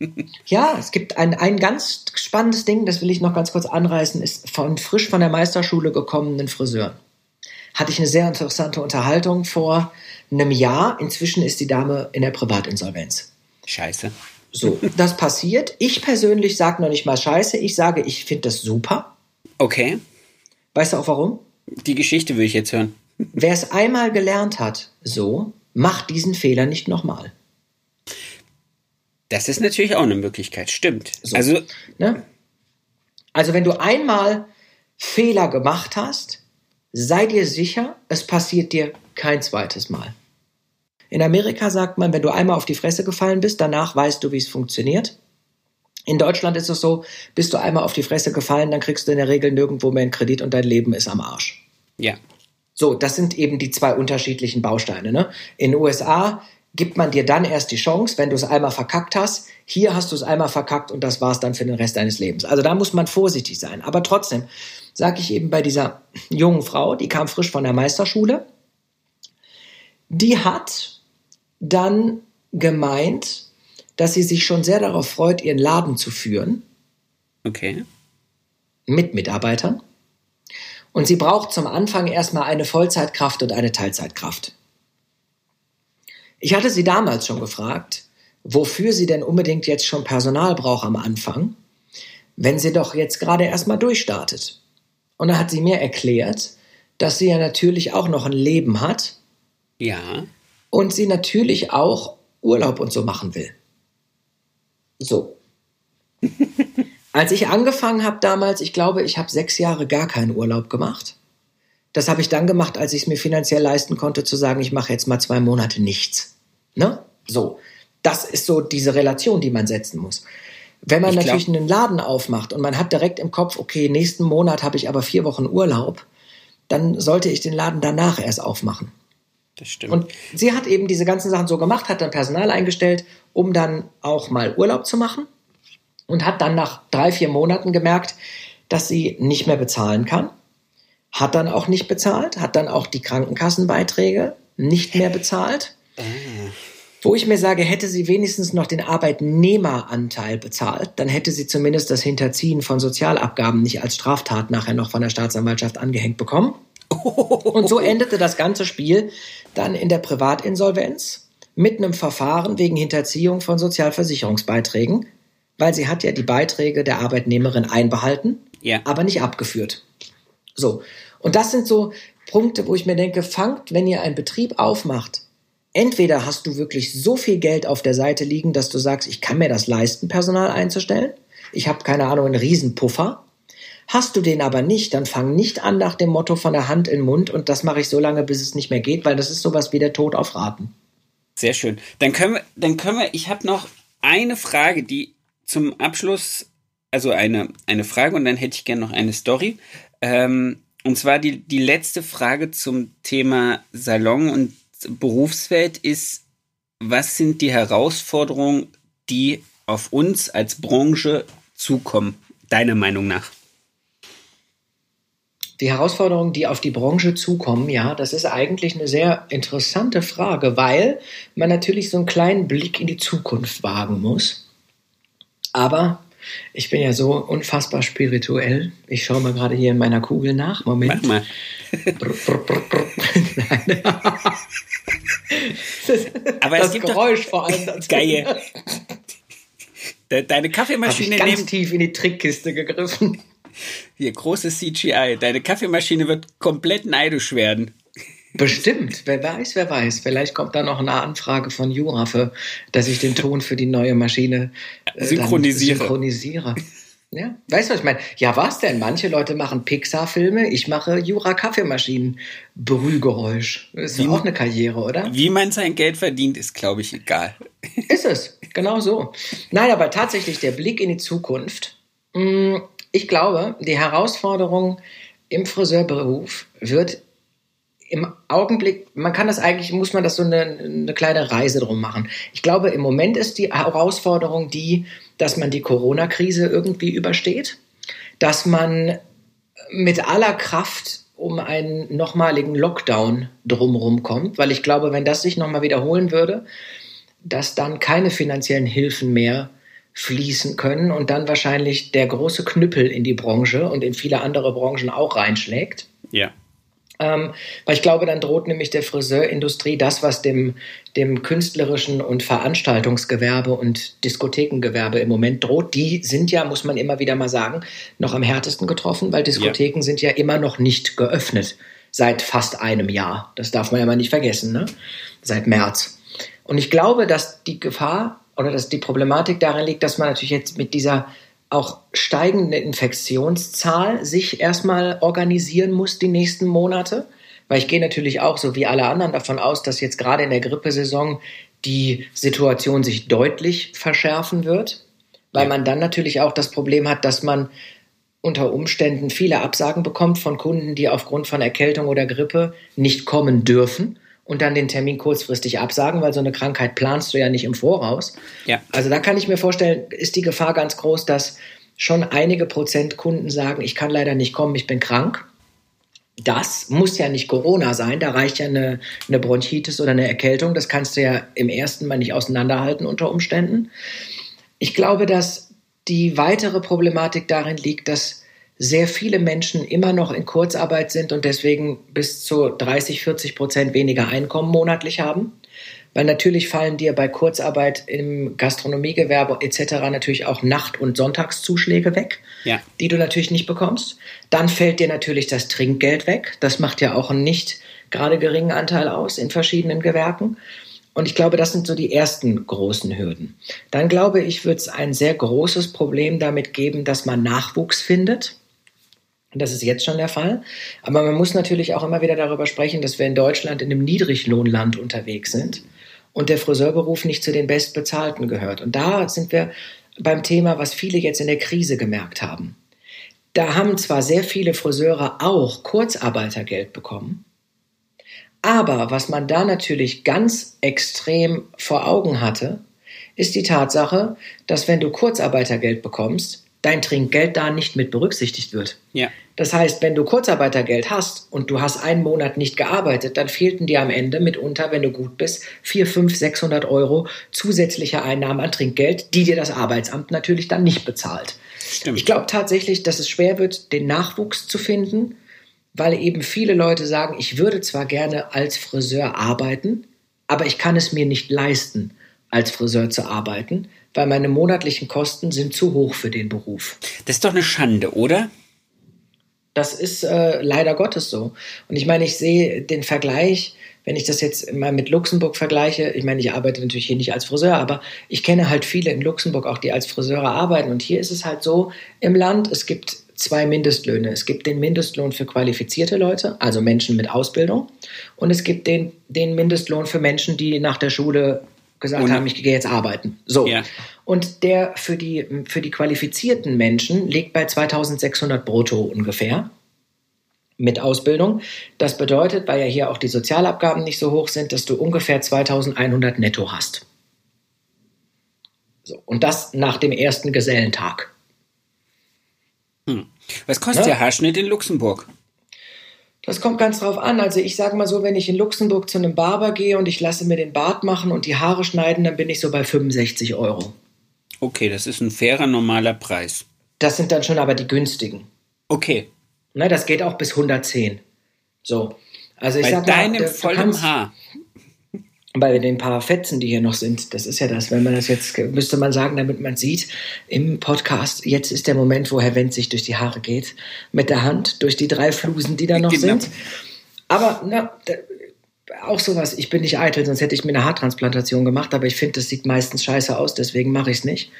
[SPEAKER 2] Ja, es gibt ein, ein ganz spannendes Ding, das will ich noch ganz kurz anreißen, ist von frisch von der Meisterschule gekommenen Friseuren. Hatte ich eine sehr interessante Unterhaltung vor einem Jahr. Inzwischen ist die Dame in der Privatinsolvenz.
[SPEAKER 1] Scheiße.
[SPEAKER 2] So, das passiert. Ich persönlich sage noch nicht mal Scheiße. Ich sage, ich finde das super.
[SPEAKER 1] Okay.
[SPEAKER 2] Weißt du auch warum?
[SPEAKER 1] Die Geschichte will ich jetzt hören.
[SPEAKER 2] Wer es einmal gelernt hat, so, macht diesen Fehler nicht nochmal.
[SPEAKER 1] Das ist natürlich auch eine Möglichkeit, stimmt.
[SPEAKER 2] So.
[SPEAKER 1] Also,
[SPEAKER 2] Ne? Also wenn du einmal Fehler gemacht hast, sei dir sicher, es passiert dir kein zweites Mal. In Amerika sagt man, wenn du einmal auf die Fresse gefallen bist, danach weißt du, wie es funktioniert. In Deutschland ist es so, bist du einmal auf die Fresse gefallen, dann kriegst du in der Regel nirgendwo mehr einen Kredit und dein Leben ist am Arsch.
[SPEAKER 1] ja.
[SPEAKER 2] So, das sind eben die zwei unterschiedlichen Bausteine. Ne? In den USA gibt man dir dann erst die Chance, wenn du es einmal verkackt hast. Hier hast du es einmal verkackt und das war's dann für den Rest deines Lebens. Also da muss man vorsichtig sein. Aber trotzdem sage ich eben bei dieser jungen Frau, die kam frisch von der Meisterschule, die hat dann gemeint, dass sie sich schon sehr darauf freut, ihren Laden zu führen
[SPEAKER 1] Okay.
[SPEAKER 2] mit Mitarbeitern. Und sie braucht zum Anfang erstmal eine Vollzeitkraft und eine Teilzeitkraft. Ich hatte sie damals schon gefragt, wofür sie denn unbedingt jetzt schon Personal braucht am Anfang, wenn sie doch jetzt gerade erstmal durchstartet. Und dann hat sie mir erklärt, dass sie ja natürlich auch noch ein Leben hat
[SPEAKER 1] Ja.
[SPEAKER 2] Und sie natürlich auch Urlaub und so machen will. So. Als ich angefangen habe damals, ich glaube, ich habe sechs Jahre gar keinen Urlaub gemacht. Das habe ich dann gemacht, als ich es mir finanziell leisten konnte, zu sagen, ich mache jetzt mal zwei Monate nichts. Ne? So. Das ist so diese Relation, die man setzen muss. Wenn man
[SPEAKER 1] Ich glaub-
[SPEAKER 2] natürlich einen Laden aufmacht und man hat direkt im Kopf, okay, nächsten Monat habe ich aber vier Wochen Urlaub, dann sollte ich den Laden danach erst aufmachen.
[SPEAKER 1] Das stimmt.
[SPEAKER 2] Und sie hat eben diese ganzen Sachen so gemacht, hat dann Personal eingestellt, um dann auch mal Urlaub zu machen und hat dann nach drei, vier Monaten gemerkt, dass sie nicht mehr bezahlen kann. Hat dann auch nicht bezahlt, hat dann auch die Krankenkassenbeiträge nicht mehr bezahlt. Wo ich mir sage, hätte sie wenigstens noch den Arbeitnehmeranteil bezahlt, dann hätte sie zumindest das Hinterziehen von Sozialabgaben nicht als Straftat nachher noch von der Staatsanwaltschaft angehängt bekommen. Und so endete das ganze Spiel dann in der Privatinsolvenz mit einem Verfahren wegen Hinterziehung von Sozialversicherungsbeiträgen, weil sie hat ja die Beiträge der Arbeitnehmerin einbehalten,
[SPEAKER 1] Ja.
[SPEAKER 2] aber nicht abgeführt. So. Und das sind so Punkte, wo ich mir denke, fangt, wenn ihr einen Betrieb aufmacht, entweder hast du wirklich so viel Geld auf der Seite liegen, dass du sagst, ich kann mir das leisten, Personal einzustellen. Ich habe keine Ahnung, einen Riesenpuffer. Hast du den aber nicht, dann fang nicht an nach dem Motto von der Hand in den Mund und das mache ich so lange, bis es nicht mehr geht, weil das ist sowas wie der Tod auf Raten.
[SPEAKER 1] Sehr schön. Dann können wir, dann können wir, ich habe noch eine Frage, die zum Abschluss, also eine, eine Frage und dann hätte ich gerne noch eine Story. Ähm, und zwar die, die letzte Frage zum Thema Salon und Berufswelt ist, was sind die Herausforderungen, die auf uns als Branche zukommen, deiner Meinung nach?
[SPEAKER 2] Die Herausforderungen, die auf die Branche zukommen, ja, das ist eigentlich eine sehr interessante Frage, weil man natürlich so einen kleinen Blick in die Zukunft wagen muss. Aber ich bin ja so unfassbar spirituell. Ich schaue mal gerade hier in meiner Kugel nach. Moment.
[SPEAKER 1] Mach mal.
[SPEAKER 2] Brr, brr, brr. Nein.
[SPEAKER 1] Aber
[SPEAKER 2] das Geräusch vor allem. dazu.
[SPEAKER 1] geil. De- Deine
[SPEAKER 2] Habe ich
[SPEAKER 1] Kaffeemaschine
[SPEAKER 2] ganz
[SPEAKER 1] neben,
[SPEAKER 2] tief in die Trickkiste gegriffen.
[SPEAKER 1] Hier großes CGI. Deine Kaffeemaschine wird komplett neidisch werden.
[SPEAKER 2] Bestimmt, wer weiß, wer weiß. Vielleicht kommt da noch eine Anfrage von Jura, für, dass ich den Ton für die neue Maschine äh,
[SPEAKER 1] Synchronisiere.
[SPEAKER 2] synchronisiere. Ja, weißt du, was ich meine? Ja, was denn? Manche Leute machen Pixar-Filme, ich mache Jura-Kaffeemaschinen-Brühgeräusch. Ist
[SPEAKER 1] Wie-
[SPEAKER 2] auch eine Karriere, oder?
[SPEAKER 1] Wie man sein Geld verdient, ist, glaube ich, egal.
[SPEAKER 2] Ist es, genau so. Nein, aber tatsächlich der Blick in die Zukunft. Mm, Ich glaube, die Herausforderung im Friseurberuf wird im Augenblick, man kann das eigentlich, muss man das so eine, eine kleine Reise drum machen. Ich glaube, im Moment ist die Herausforderung die, dass man die Corona-Krise irgendwie übersteht, dass man mit aller Kraft um einen nochmaligen Lockdown drumherum kommt, weil ich glaube, wenn das sich nochmal wiederholen würde, dass dann keine finanziellen Hilfen mehr fließen können und dann wahrscheinlich der große Knüppel in die Branche und in viele andere Branchen auch reinschlägt.
[SPEAKER 1] Ja.
[SPEAKER 2] Ähm, weil ich glaube, dann droht nämlich der Friseurindustrie das, was dem, dem künstlerischen und Veranstaltungsgewerbe und Diskothekengewerbe im Moment droht. Die sind ja, muss man immer wieder mal sagen, noch am härtesten getroffen, weil Diskotheken ja. sind ja immer noch nicht geöffnet seit fast einem Jahr. Das darf man ja mal nicht vergessen, ne? seit März. Und ich glaube, dass die Gefahr oder dass die Problematik darin liegt, dass man natürlich jetzt mit dieser auch steigende Infektionszahl sich erstmal organisieren muss die nächsten Monate. Weil ich gehe natürlich auch, so wie alle anderen, davon aus, dass jetzt gerade in der Grippesaison die Situation sich deutlich verschärfen wird. Weil man dann natürlich auch das Problem hat, dass man unter Umständen viele Absagen bekommt von Kunden, die aufgrund von Erkältung oder Grippe nicht kommen dürfen und dann den Termin kurzfristig absagen, weil so eine Krankheit planst du ja nicht im Voraus. Ja. Also da kann ich mir vorstellen, ist die Gefahr ganz groß, dass schon einige Prozent Kunden sagen, ich kann leider nicht kommen, ich bin krank. Das muss ja nicht Corona sein, da reicht ja eine, eine Bronchitis oder eine Erkältung. Das kannst du ja im ersten Mal nicht auseinanderhalten unter Umständen. Ich glaube, dass die weitere Problematik darin liegt, dass sehr viele Menschen immer noch in Kurzarbeit sind und deswegen bis zu 30, 40 Prozent weniger Einkommen monatlich haben. Weil natürlich fallen dir bei Kurzarbeit im Gastronomiegewerbe etc. natürlich auch Nacht- und Sonntagszuschläge weg, ja. die du natürlich nicht bekommst. Dann fällt dir natürlich das Trinkgeld weg. Das macht ja auch einen nicht gerade geringen Anteil aus in verschiedenen Gewerken. Und ich glaube, das sind so die ersten großen Hürden. Dann glaube ich, wird es ein sehr großes Problem damit geben, dass man Nachwuchs findet. Das ist jetzt schon der Fall. Aber man muss natürlich auch immer wieder darüber sprechen, dass wir in Deutschland in einem Niedriglohnland unterwegs sind und der Friseurberuf nicht zu den bestbezahlten gehört. Und da sind wir beim Thema, was viele jetzt in der Krise gemerkt haben. Da haben zwar sehr viele Friseure auch Kurzarbeitergeld bekommen, aber was man da natürlich ganz extrem vor Augen hatte, ist die Tatsache, dass wenn du Kurzarbeitergeld bekommst, dein Trinkgeld da nicht mit berücksichtigt wird. Ja. Das heißt, wenn du Kurzarbeitergeld hast und du hast einen Monat nicht gearbeitet, dann fehlten dir am Ende mitunter, wenn du gut bist, 4, 5, 600 Euro zusätzliche Einnahmen an Trinkgeld, die dir das Arbeitsamt natürlich dann nicht bezahlt. Stimmt. Ich glaube tatsächlich, dass es schwer wird, den Nachwuchs zu finden, weil eben viele Leute sagen, ich würde zwar gerne als Friseur arbeiten, aber ich kann es mir nicht leisten, als Friseur zu arbeiten, weil meine monatlichen Kosten sind zu hoch für den Beruf.
[SPEAKER 1] Das ist doch eine Schande, oder?
[SPEAKER 2] Das ist äh, leider Gottes so. Und ich meine, ich sehe den Vergleich, wenn ich das jetzt mal mit Luxemburg vergleiche, ich meine, ich arbeite natürlich hier nicht als Friseur, aber ich kenne halt viele in Luxemburg auch, die als Friseure arbeiten. Und hier ist es halt so im Land, es gibt zwei Mindestlöhne. Es gibt den Mindestlohn für qualifizierte Leute, also Menschen mit Ausbildung. Und es gibt den, den Mindestlohn für Menschen, die nach der Schule gesagt und, haben, ich gehe jetzt arbeiten. So. Ja. Und der für die, für die qualifizierten Menschen liegt bei 2600 brutto ungefähr mit Ausbildung. Das bedeutet, weil ja hier auch die Sozialabgaben nicht so hoch sind, dass du ungefähr 2100 netto hast. So, und das nach dem ersten Gesellentag.
[SPEAKER 1] Hm. Was kostet ja? der Haarschnitt in Luxemburg?
[SPEAKER 2] Das kommt ganz drauf an. Also ich sage mal so, wenn ich in Luxemburg zu einem Barber gehe und ich lasse mir den Bart machen und die Haare schneiden, dann bin ich so bei 65 Euro.
[SPEAKER 1] Okay, das ist ein fairer, normaler Preis.
[SPEAKER 2] Das sind dann schon aber die günstigen.
[SPEAKER 1] Okay.
[SPEAKER 2] Ne, das geht auch bis 110. So.
[SPEAKER 1] Also ich bei sag deinem mal, vollen kannst, Haar
[SPEAKER 2] bei den paar Fetzen, die hier noch sind, das ist ja das, wenn man das jetzt, müsste man sagen, damit man sieht, im Podcast, jetzt ist der Moment, wo Herr Wendt sich durch die Haare geht, mit der Hand, durch die drei Flusen, die da noch genau. sind. Aber, na, auch sowas, ich bin nicht eitel, sonst hätte ich mir eine Haartransplantation gemacht, aber ich finde, das sieht meistens scheiße aus, deswegen mache ich es nicht.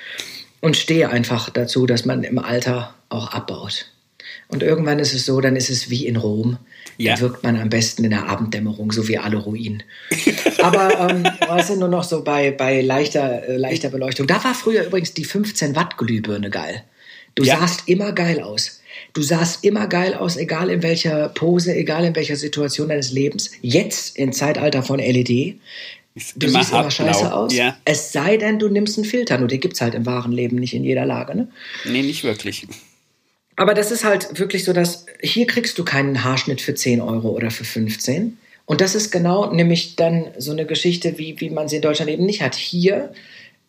[SPEAKER 2] Und stehe einfach dazu, dass man im Alter auch abbaut. Und irgendwann ist es so, dann ist es wie in Rom. Ja. Dann wirkt man am besten in der Abenddämmerung, so wie alle Ruinen. Aber ähm, was sind nur noch so bei, bei leichter, äh, leichter Beleuchtung? Da war früher übrigens die 15 Watt Glühbirne geil. Du ja. sahst immer geil aus. Du sahst immer geil aus, egal in welcher Pose, egal in welcher Situation deines Lebens. Jetzt im Zeitalter von LED. Du immer siehst immer scheiße aus. Ja. Es sei denn, du nimmst einen Filter. Nur den gibt es halt im wahren Leben nicht in jeder Lage. Ne?
[SPEAKER 1] Nee, nicht wirklich.
[SPEAKER 2] Aber das ist halt wirklich so, dass hier kriegst du keinen Haarschnitt für 10 Euro oder für 15. Und das ist genau nämlich dann so eine Geschichte, wie, wie man sie in Deutschland eben nicht hat. Hier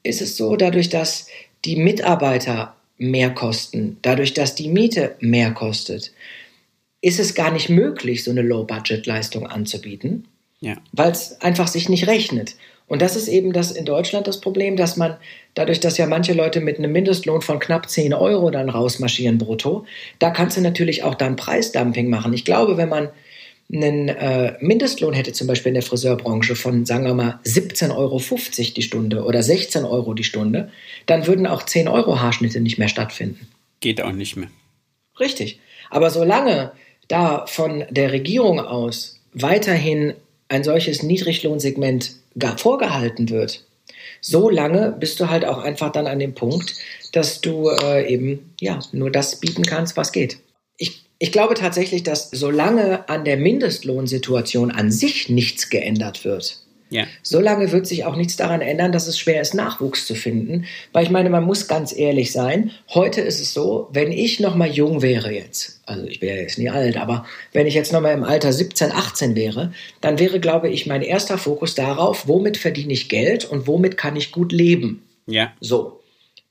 [SPEAKER 2] ist es so, dadurch, dass die Mitarbeiter mehr kosten, dadurch, dass die Miete mehr kostet, ist es gar nicht möglich, so eine Low-Budget-Leistung anzubieten,
[SPEAKER 1] Ja.
[SPEAKER 2] weil es einfach sich nicht rechnet. Und das ist eben das in Deutschland das Problem, dass man dadurch, dass ja manche Leute mit einem Mindestlohn von knapp 10 Euro dann rausmarschieren brutto, da kannst du natürlich auch dann Preisdumping machen. Ich glaube, wenn man einen äh, Mindestlohn hätte, zum Beispiel in der Friseurbranche von, sagen wir mal, 17,50 Euro die Stunde oder 16 Euro die Stunde, dann würden auch 10 Euro Haarschnitte nicht mehr stattfinden.
[SPEAKER 1] Geht auch nicht mehr.
[SPEAKER 2] Richtig. Aber solange da von der Regierung aus weiterhin ein solches Niedriglohnsegment gar vorgehalten wird, so lange bist du halt auch einfach dann an dem Punkt, dass du äh, eben ja nur das bieten kannst, was geht. Ich, ich glaube tatsächlich, dass solange an der Mindestlohnsituation an sich nichts geändert wird,
[SPEAKER 1] Ja.
[SPEAKER 2] Solange wird sich auch nichts daran ändern, dass es schwer ist, Nachwuchs zu finden. Weil ich meine, man muss ganz ehrlich sein. Heute ist es so, wenn ich noch mal jung wäre jetzt, also ich wäre jetzt nie alt, aber wenn ich jetzt noch mal im Alter 17, 18 wäre, dann wäre, glaube ich, mein erster Fokus darauf, womit verdiene ich Geld und womit kann ich gut leben.
[SPEAKER 1] Ja.
[SPEAKER 2] So.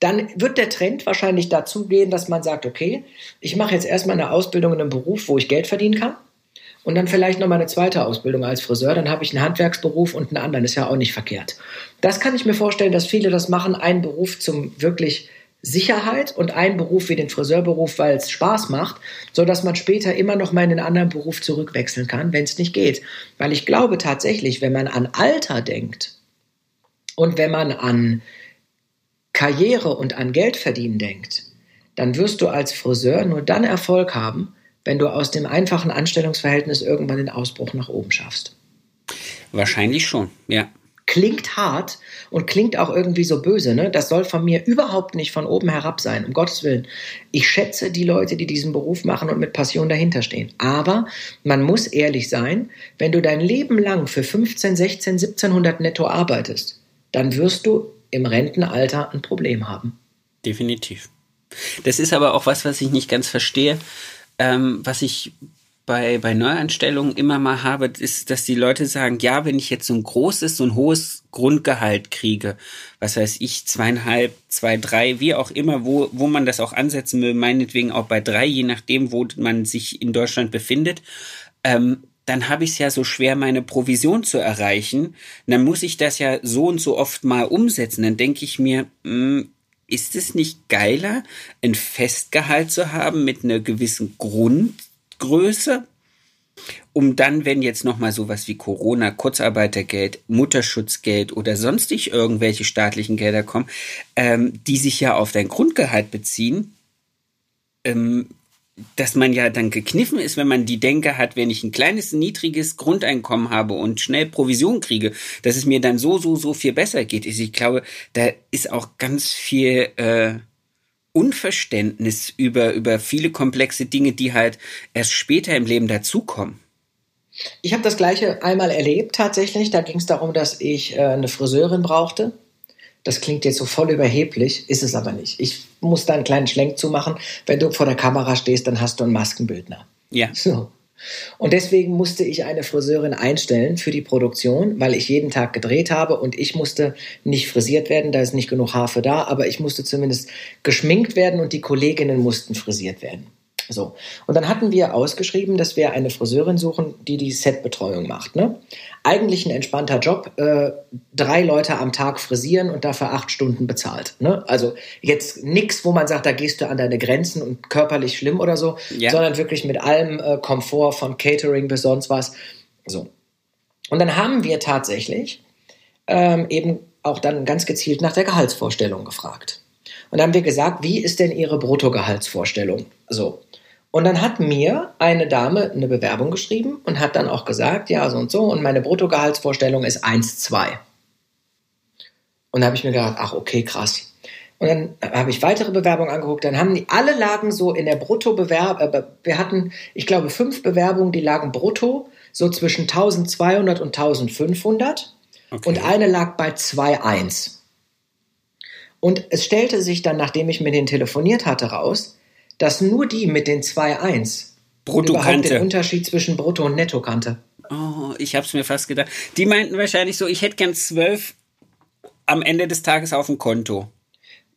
[SPEAKER 2] Dann wird der Trend wahrscheinlich dazu gehen, dass man sagt, okay, ich mache jetzt erstmal eine Ausbildung in einem Beruf, wo ich Geld verdienen kann. Und dann vielleicht noch mal eine zweite Ausbildung als Friseur. Dann habe ich einen Handwerksberuf und einen anderen. Ist ja auch nicht verkehrt. Das kann ich mir vorstellen, dass viele das machen. Einen Beruf zum wirklich Sicherheit und einen Beruf wie den Friseurberuf, weil es Spaß macht, so dass man später immer noch mal in den anderen Beruf zurückwechseln kann, wenn es nicht geht. Weil ich glaube tatsächlich, wenn man an Alter denkt und wenn man an Karriere und an Geld verdienen denkt, dann wirst du als Friseur nur dann Erfolg haben, wenn du aus dem einfachen Anstellungsverhältnis irgendwann den Ausbruch nach oben schaffst.
[SPEAKER 1] Wahrscheinlich schon, ja.
[SPEAKER 2] Klingt hart und klingt auch irgendwie so böse, ne? Das soll von mir überhaupt nicht von oben herab sein, um Gottes Willen. Ich schätze die Leute, die diesen Beruf machen und mit Passion dahinter stehen. Aber man muss ehrlich sein, wenn du dein Leben lang für 15, 16, 1700 netto arbeitest, dann wirst du im Rentenalter ein Problem haben.
[SPEAKER 1] Definitiv. Das ist aber auch was, was ich nicht ganz verstehe. Ähm, was ich bei, bei Neuanstellungen immer mal habe, ist, dass die Leute sagen, ja, wenn ich jetzt so ein großes, so ein hohes Grundgehalt kriege, was weiß ich, zweieinhalb, zwei, drei, wie auch immer, wo, wo man das auch ansetzen will, meinetwegen auch bei drei, je nachdem, wo man sich in Deutschland befindet, ähm, dann habe ich es ja so schwer, meine Provision zu erreichen. Dann muss ich das ja so und so oft mal umsetzen. Dann denke ich mir, mh, ist es nicht geiler, ein Festgehalt zu haben mit einer gewissen Grundgröße, um dann, wenn jetzt nochmal sowas wie Corona, Kurzarbeitergeld, Mutterschutzgeld oder sonstig irgendwelche staatlichen Gelder kommen, ähm, die sich ja auf dein Grundgehalt beziehen, ähm, dass man ja dann gekniffen ist, wenn man die Denke hat, wenn ich ein kleines, niedriges Grundeinkommen habe und schnell Provision kriege, dass es mir dann so, so, so viel besser geht. Also Ich glaube, da ist auch ganz viel äh, Unverständnis über, über viele komplexe Dinge, die halt erst später im Leben dazukommen.
[SPEAKER 2] Ich habe das gleiche einmal erlebt tatsächlich. Da ging es darum, dass ich äh, eine Friseurin brauchte. Das klingt jetzt so voll überheblich, ist es aber nicht. Ich muss da einen kleinen Schlenk zu machen. Wenn du vor der Kamera stehst, dann hast du einen Maskenbildner.
[SPEAKER 1] Ja.
[SPEAKER 2] So. Und deswegen musste ich eine Friseurin einstellen für die Produktion, weil ich jeden Tag gedreht habe und ich musste nicht frisiert werden, da ist nicht genug Haar für da, aber ich musste zumindest geschminkt werden und die Kolleginnen mussten frisiert werden. So. Und dann hatten wir ausgeschrieben, dass wir eine Friseurin suchen, die die Setbetreuung macht. Ne? Eigentlich ein entspannter Job, äh, drei Leute am Tag frisieren und dafür acht Stunden bezahlt. Ne? Also jetzt nichts, wo man sagt, da gehst du an deine Grenzen und körperlich schlimm oder so,
[SPEAKER 1] Ja.
[SPEAKER 2] sondern wirklich mit allem äh, Komfort von Catering bis sonst was. So. Und dann haben wir tatsächlich ähm, eben auch dann ganz gezielt nach der Gehaltsvorstellung gefragt. Und dann haben wir gesagt, wie ist denn Ihre Bruttogehaltsvorstellung? So. Und dann hat mir eine Dame eine Bewerbung geschrieben und hat dann auch gesagt, ja, so und so, und meine Bruttogehaltsvorstellung ist 1,2. Und da habe ich mir gedacht, ach, okay, krass. Und dann habe ich weitere Bewerbungen angeguckt, dann haben die, alle lagen so in der Bruttobewerbung, äh, wir hatten, ich glaube, fünf Bewerbungen, die lagen brutto, so zwischen 1200 und 1500.
[SPEAKER 1] Okay.
[SPEAKER 2] Und eine lag bei 2,1. Und es stellte sich dann, nachdem ich mit denen telefoniert hatte, raus, dass nur die mit den 2,1
[SPEAKER 1] Brutto
[SPEAKER 2] überhaupt den Unterschied zwischen Brutto und Netto kannte.
[SPEAKER 1] Oh, ich hab's mir fast gedacht. Die meinten wahrscheinlich so, ich hätte gern zwölf am Ende des Tages auf dem Konto.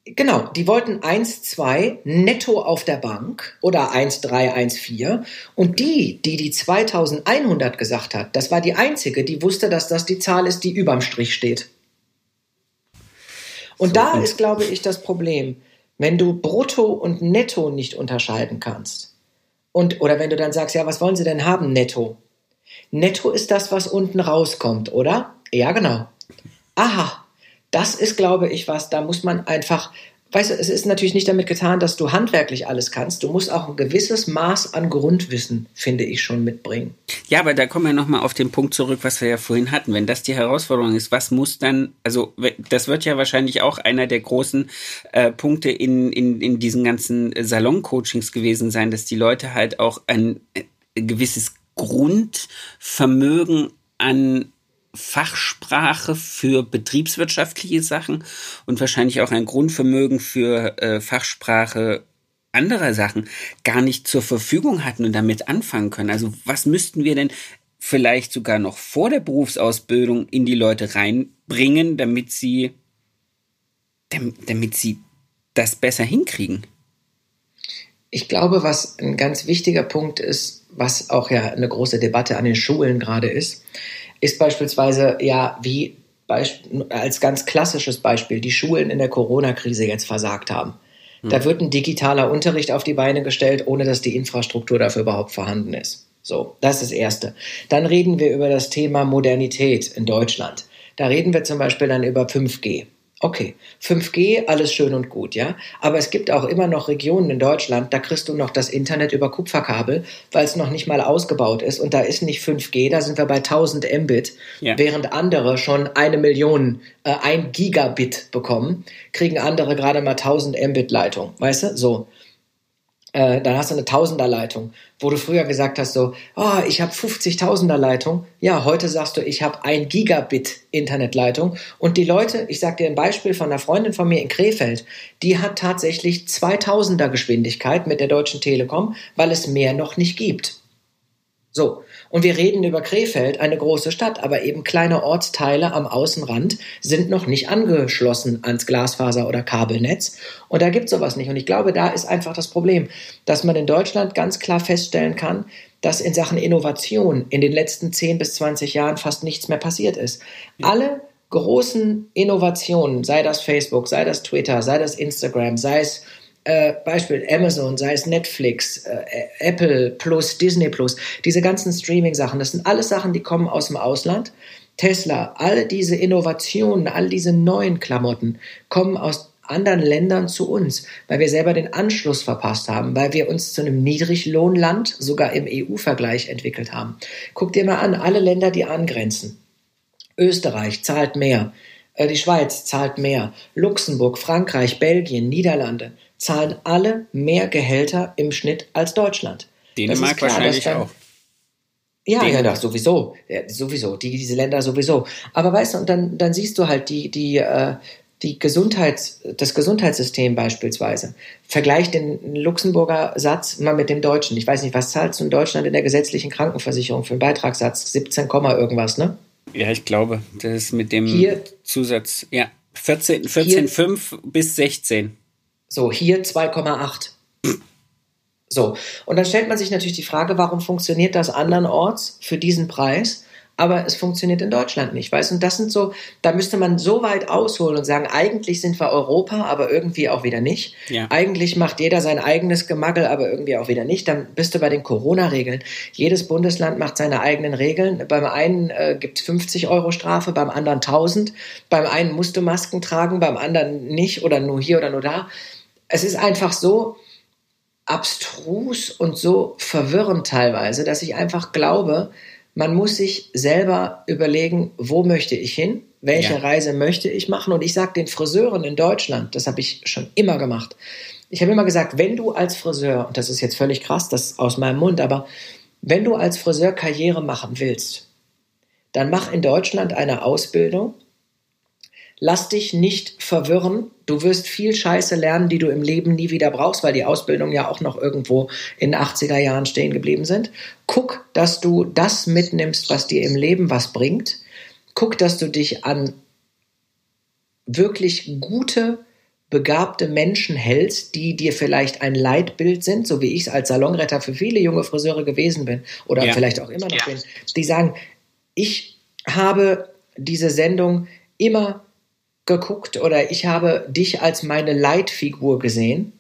[SPEAKER 2] Genau, die wollten 1,2 netto auf der Bank oder 1,3, 1,4. Und die, die die 2100 gesagt hat, das war die einzige, die wusste, dass das die Zahl ist, die überm Strich steht. Und so, da ist, glaube ich, das Problem. Wenn du brutto und netto nicht unterscheiden kannst. Und, oder wenn du dann sagst, ja, was wollen sie denn haben netto? Netto ist das, was unten rauskommt, oder? Ja, genau. Aha, das ist, glaube ich, was, da muss man einfach, weißt du, es ist natürlich nicht damit getan, dass du handwerklich alles kannst. Du musst auch ein gewisses Maß an Grundwissen, finde ich, schon mitbringen.
[SPEAKER 1] Ja, aber da kommen wir nochmal auf den Punkt zurück, was wir ja vorhin hatten. Wenn das die Herausforderung ist, was muss dann, also das wird ja wahrscheinlich auch einer der großen äh, Punkte in, in, in diesen ganzen Salon-Coachings gewesen sein, dass die Leute halt auch ein, ein äh, gewisses Grundvermögen an Fachsprache für betriebswirtschaftliche Sachen und wahrscheinlich auch ein Grundvermögen für äh, Fachsprache anderer Sachen gar nicht zur Verfügung hatten und damit anfangen können. Also was müssten wir denn vielleicht sogar noch vor der Berufsausbildung in die Leute reinbringen, damit sie, damit sie das besser hinkriegen?
[SPEAKER 2] Ich glaube, was ein ganz wichtiger Punkt ist, was auch ja eine große Debatte an den Schulen gerade ist, ist beispielsweise ja wie als ganz klassisches Beispiel die Schulen in der Corona-Krise jetzt versagt haben. Hm. Da wird ein digitaler Unterricht auf die Beine gestellt, ohne dass die Infrastruktur dafür überhaupt vorhanden ist. So, das ist das Erste. Dann reden wir über das Thema Modernität in Deutschland. Da reden wir zum Beispiel dann über 5G. Okay, 5G, alles schön und gut, ja. Aber es gibt auch immer noch Regionen in Deutschland, da kriegst du noch das Internet über Kupferkabel, weil es noch nicht mal ausgebaut ist. Und da ist nicht 5G, da sind wir bei 1000 Mbit, ja. während andere schon eine Million, äh, ein Gigabit bekommen, kriegen andere gerade mal 1000 Mbit Leitung, weißt du? So äh, dann hast du eine Tausenderleitung, wo du früher gesagt hast so, oh, ich habe 50.000er Leitung. Ja, heute sagst du, ich habe ein Gigabit Internetleitung. Und die Leute, ich sage dir ein Beispiel von einer Freundin von mir in Krefeld, die hat tatsächlich 2000er Geschwindigkeit mit der Deutschen Telekom, weil es mehr noch nicht gibt. So, und wir reden über Krefeld, eine große Stadt, aber eben kleine Ortsteile am Außenrand sind noch nicht angeschlossen ans Glasfaser- oder Kabelnetz. Und da gibt es sowas nicht. Und ich glaube, da ist einfach das Problem, dass man in Deutschland ganz klar feststellen kann, dass in Sachen Innovation in den letzten 10 bis 20 Jahren fast nichts mehr passiert ist. Alle großen Innovationen, sei das Facebook, sei das Twitter, sei das Instagram, sei es äh, Beispiel Amazon, sei es Netflix, äh, Apple Plus, Disney Plus, diese ganzen Streaming-Sachen, das sind alles Sachen, die kommen aus dem Ausland. Tesla, all diese Innovationen, all diese neuen Klamotten kommen aus anderen Ländern zu uns, weil wir selber den Anschluss verpasst haben, weil wir uns zu einem Niedriglohnland sogar im EU-Vergleich entwickelt haben. Guck dir mal an, alle Länder, die angrenzen. Österreich zahlt mehr, äh, die Schweiz zahlt mehr, Luxemburg, Frankreich, Belgien, Niederlande zahlen alle mehr Gehälter im Schnitt als Deutschland.
[SPEAKER 1] Dänemark klar, wahrscheinlich dann, auch.
[SPEAKER 2] Ja, Dänemark. ja, doch, sowieso. Ja, sowieso. Die, diese Länder sowieso. Aber weißt du, und dann, dann siehst du halt die, die, äh, die Gesundheits, das Gesundheitssystem beispielsweise. Vergleich den Luxemburger Satz mal mit dem deutschen. Ich weiß nicht, was zahlst du in Deutschland in der gesetzlichen Krankenversicherung für einen Beitragssatz? 17, irgendwas, ne?
[SPEAKER 1] Ja, ich glaube, das ist mit dem Hier, Zusatz, ja, 14, 14 5 bis 16.
[SPEAKER 2] So, hier 2,8. So, und dann stellt man sich natürlich die Frage, warum funktioniert das andernorts für diesen Preis? Aber es funktioniert in Deutschland nicht, weißt Und das sind so, da müsste man so weit ausholen und sagen, eigentlich sind wir Europa, aber irgendwie auch wieder nicht. Ja. Eigentlich macht jeder sein eigenes Gemaggel, aber irgendwie auch wieder nicht. Dann bist du bei den Corona-Regeln. Jedes Bundesland macht seine eigenen Regeln. Beim einen äh, gibt es 50 Euro Strafe, beim anderen 1000. Beim einen musst du Masken tragen, beim anderen nicht oder nur hier oder nur da. Es ist einfach so, abstrus und so verwirrend teilweise, dass ich einfach glaube, man muss sich selber überlegen, wo möchte ich hin, welche ja. Reise möchte ich machen. Und ich sage den Friseuren in Deutschland, das habe ich schon immer gemacht. Ich habe immer gesagt, wenn du als Friseur, und das ist jetzt völlig krass, das ist aus meinem Mund, aber wenn du als Friseur Karriere machen willst, dann mach in Deutschland eine Ausbildung Lass dich nicht verwirren. Du wirst viel Scheiße lernen, die du im Leben nie wieder brauchst, weil die Ausbildung ja auch noch irgendwo in den 80er Jahren stehen geblieben sind. Guck, dass du das mitnimmst, was dir im Leben was bringt. Guck, dass du dich an wirklich gute begabte Menschen hältst, die dir vielleicht ein Leitbild sind, so wie ich es als Salonretter für viele junge Friseure gewesen bin oder ja. vielleicht auch immer noch ja. bin, die sagen, ich habe diese Sendung immer geguckt oder ich habe dich als meine Leitfigur gesehen.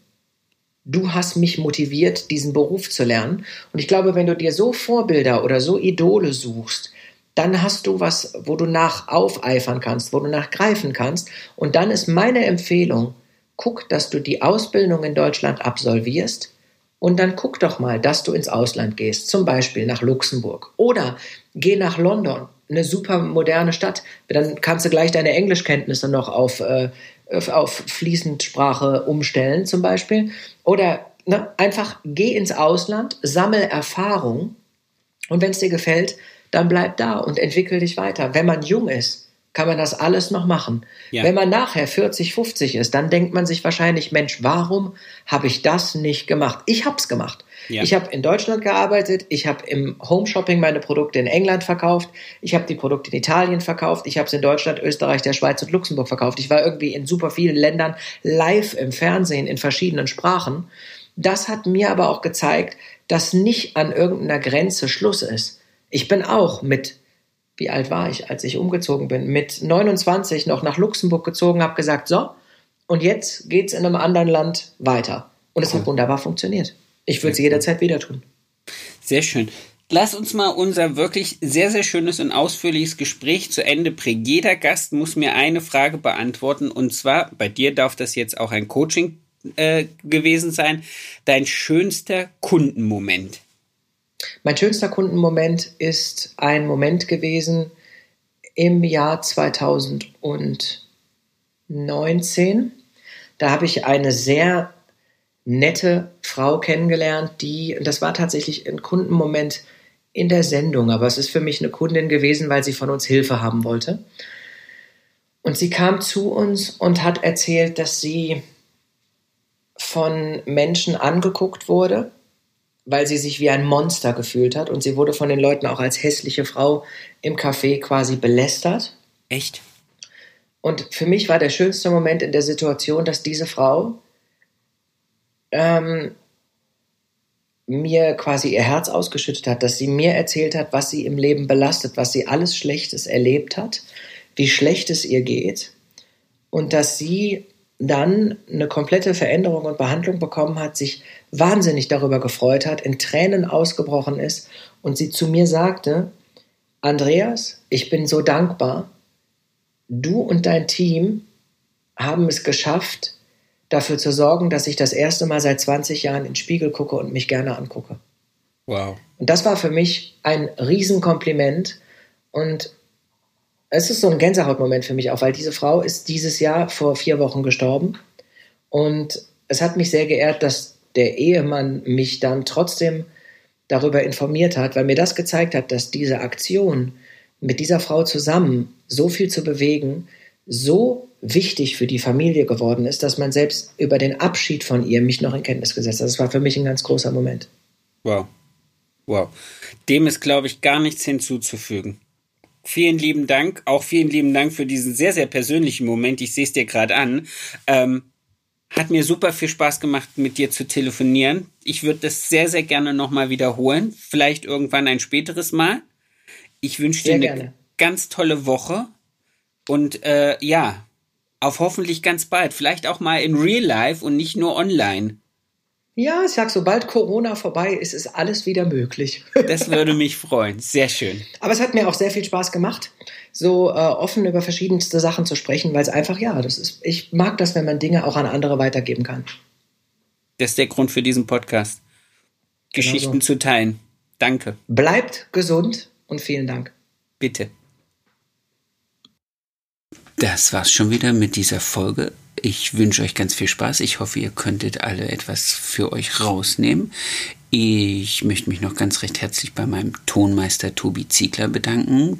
[SPEAKER 2] Du hast mich motiviert, diesen Beruf zu lernen. Und ich glaube, wenn du dir so Vorbilder oder so Idole suchst, dann hast du was, wo du nach aufeifern kannst, wo du nachgreifen kannst. Und dann ist meine Empfehlung, guck, dass du die Ausbildung in Deutschland absolvierst und dann guck doch mal, dass du ins Ausland gehst, zum Beispiel nach Luxemburg oder geh nach London, eine super moderne Stadt. Dann kannst du gleich deine Englischkenntnisse noch auf, äh, auf Fließendsprache umstellen, zum Beispiel. Oder ne, einfach geh ins Ausland, sammel Erfahrung und wenn es dir gefällt, dann bleib da und entwickel dich weiter. Wenn man jung ist, kann man das alles noch machen. Ja. Wenn man nachher 40, 50 ist, dann denkt man sich wahrscheinlich, Mensch, warum habe ich das nicht gemacht? Ich habe es gemacht. Ja. Ich habe in Deutschland gearbeitet, ich habe im Home Shopping meine Produkte in England verkauft, ich habe die Produkte in Italien verkauft, ich habe es in Deutschland, Österreich, der Schweiz und Luxemburg verkauft. Ich war irgendwie in super vielen Ländern live im Fernsehen in verschiedenen Sprachen. Das hat mir aber auch gezeigt, dass nicht an irgendeiner Grenze Schluss ist. Ich bin auch mit wie alt war ich, als ich umgezogen bin, mit 29 noch nach Luxemburg gezogen, habe gesagt, so, und jetzt geht's in einem anderen Land weiter. Und es cool. hat wunderbar funktioniert. Ich würde es jederzeit wieder tun.
[SPEAKER 1] Sehr schön. Lass uns mal unser wirklich sehr, sehr schönes und ausführliches Gespräch zu Ende bringen. Jeder Gast muss mir eine Frage beantworten. Und zwar, bei dir darf das jetzt auch ein Coaching äh, gewesen sein. Dein schönster Kundenmoment.
[SPEAKER 2] Mein schönster Kundenmoment ist ein Moment gewesen im Jahr 2019. Da habe ich eine sehr nette Frau kennengelernt, die, das war tatsächlich ein Kundenmoment in der Sendung, aber es ist für mich eine Kundin gewesen, weil sie von uns Hilfe haben wollte. Und sie kam zu uns und hat erzählt, dass sie von Menschen angeguckt wurde, weil sie sich wie ein Monster gefühlt hat und sie wurde von den Leuten auch als hässliche Frau im Café quasi belästert.
[SPEAKER 1] Echt?
[SPEAKER 2] Und für mich war der schönste Moment in der Situation, dass diese Frau ähm, mir quasi ihr Herz ausgeschüttet hat, dass sie mir erzählt hat, was sie im Leben belastet, was sie alles Schlechtes erlebt hat, wie schlecht es ihr geht. Und dass sie dann eine komplette Veränderung und Behandlung bekommen hat, sich wahnsinnig darüber gefreut hat, in Tränen ausgebrochen ist und sie zu mir sagte, Andreas, ich bin so dankbar, du und dein Team haben es geschafft, dafür zu sorgen, dass ich das erste Mal seit 20 Jahren in den Spiegel gucke und mich gerne angucke.
[SPEAKER 1] Wow.
[SPEAKER 2] Und das war für mich ein Riesenkompliment und es ist so ein Gänsehautmoment für mich auch, weil diese Frau ist dieses Jahr vor vier Wochen gestorben und es hat mich sehr geehrt, dass der Ehemann mich dann trotzdem darüber informiert hat, weil mir das gezeigt hat, dass diese Aktion mit dieser Frau zusammen so viel zu bewegen, so wichtig für die Familie geworden ist, dass man selbst über den Abschied von ihr mich noch in Kenntnis gesetzt hat. Das war für mich ein ganz großer Moment.
[SPEAKER 1] Wow. Wow. Dem ist, glaube ich, gar nichts hinzuzufügen. Vielen lieben Dank. Auch vielen lieben Dank für diesen sehr, sehr persönlichen Moment. Ich sehe es dir gerade an. Ähm, hat mir super viel Spaß gemacht, mit dir zu telefonieren. Ich würde das sehr, sehr gerne nochmal wiederholen. Vielleicht irgendwann ein späteres Mal. Ich wünsche dir eine gerne. ganz tolle Woche. Und äh, ja, auf hoffentlich ganz bald. Vielleicht auch mal in Real Life und nicht nur online.
[SPEAKER 2] Ja, ich sag, sobald Corona vorbei ist, ist alles wieder möglich.
[SPEAKER 1] Das würde mich freuen. Sehr schön.
[SPEAKER 2] Aber es hat mir auch sehr viel Spaß gemacht, so äh, offen über verschiedenste Sachen zu sprechen, weil es einfach, ja, das ist, ich mag das, wenn man Dinge auch an andere weitergeben kann.
[SPEAKER 1] Das ist der Grund für diesen Podcast. Geschichten genau so. zu teilen. Danke.
[SPEAKER 2] Bleibt gesund und vielen Dank.
[SPEAKER 1] Bitte. Das war's schon wieder mit dieser Folge. Ich wünsche euch ganz viel Spaß. Ich hoffe, ihr könntet alle etwas für euch rausnehmen. Ich möchte mich noch ganz recht herzlich bei meinem Tonmeister Tobi Ziegler bedanken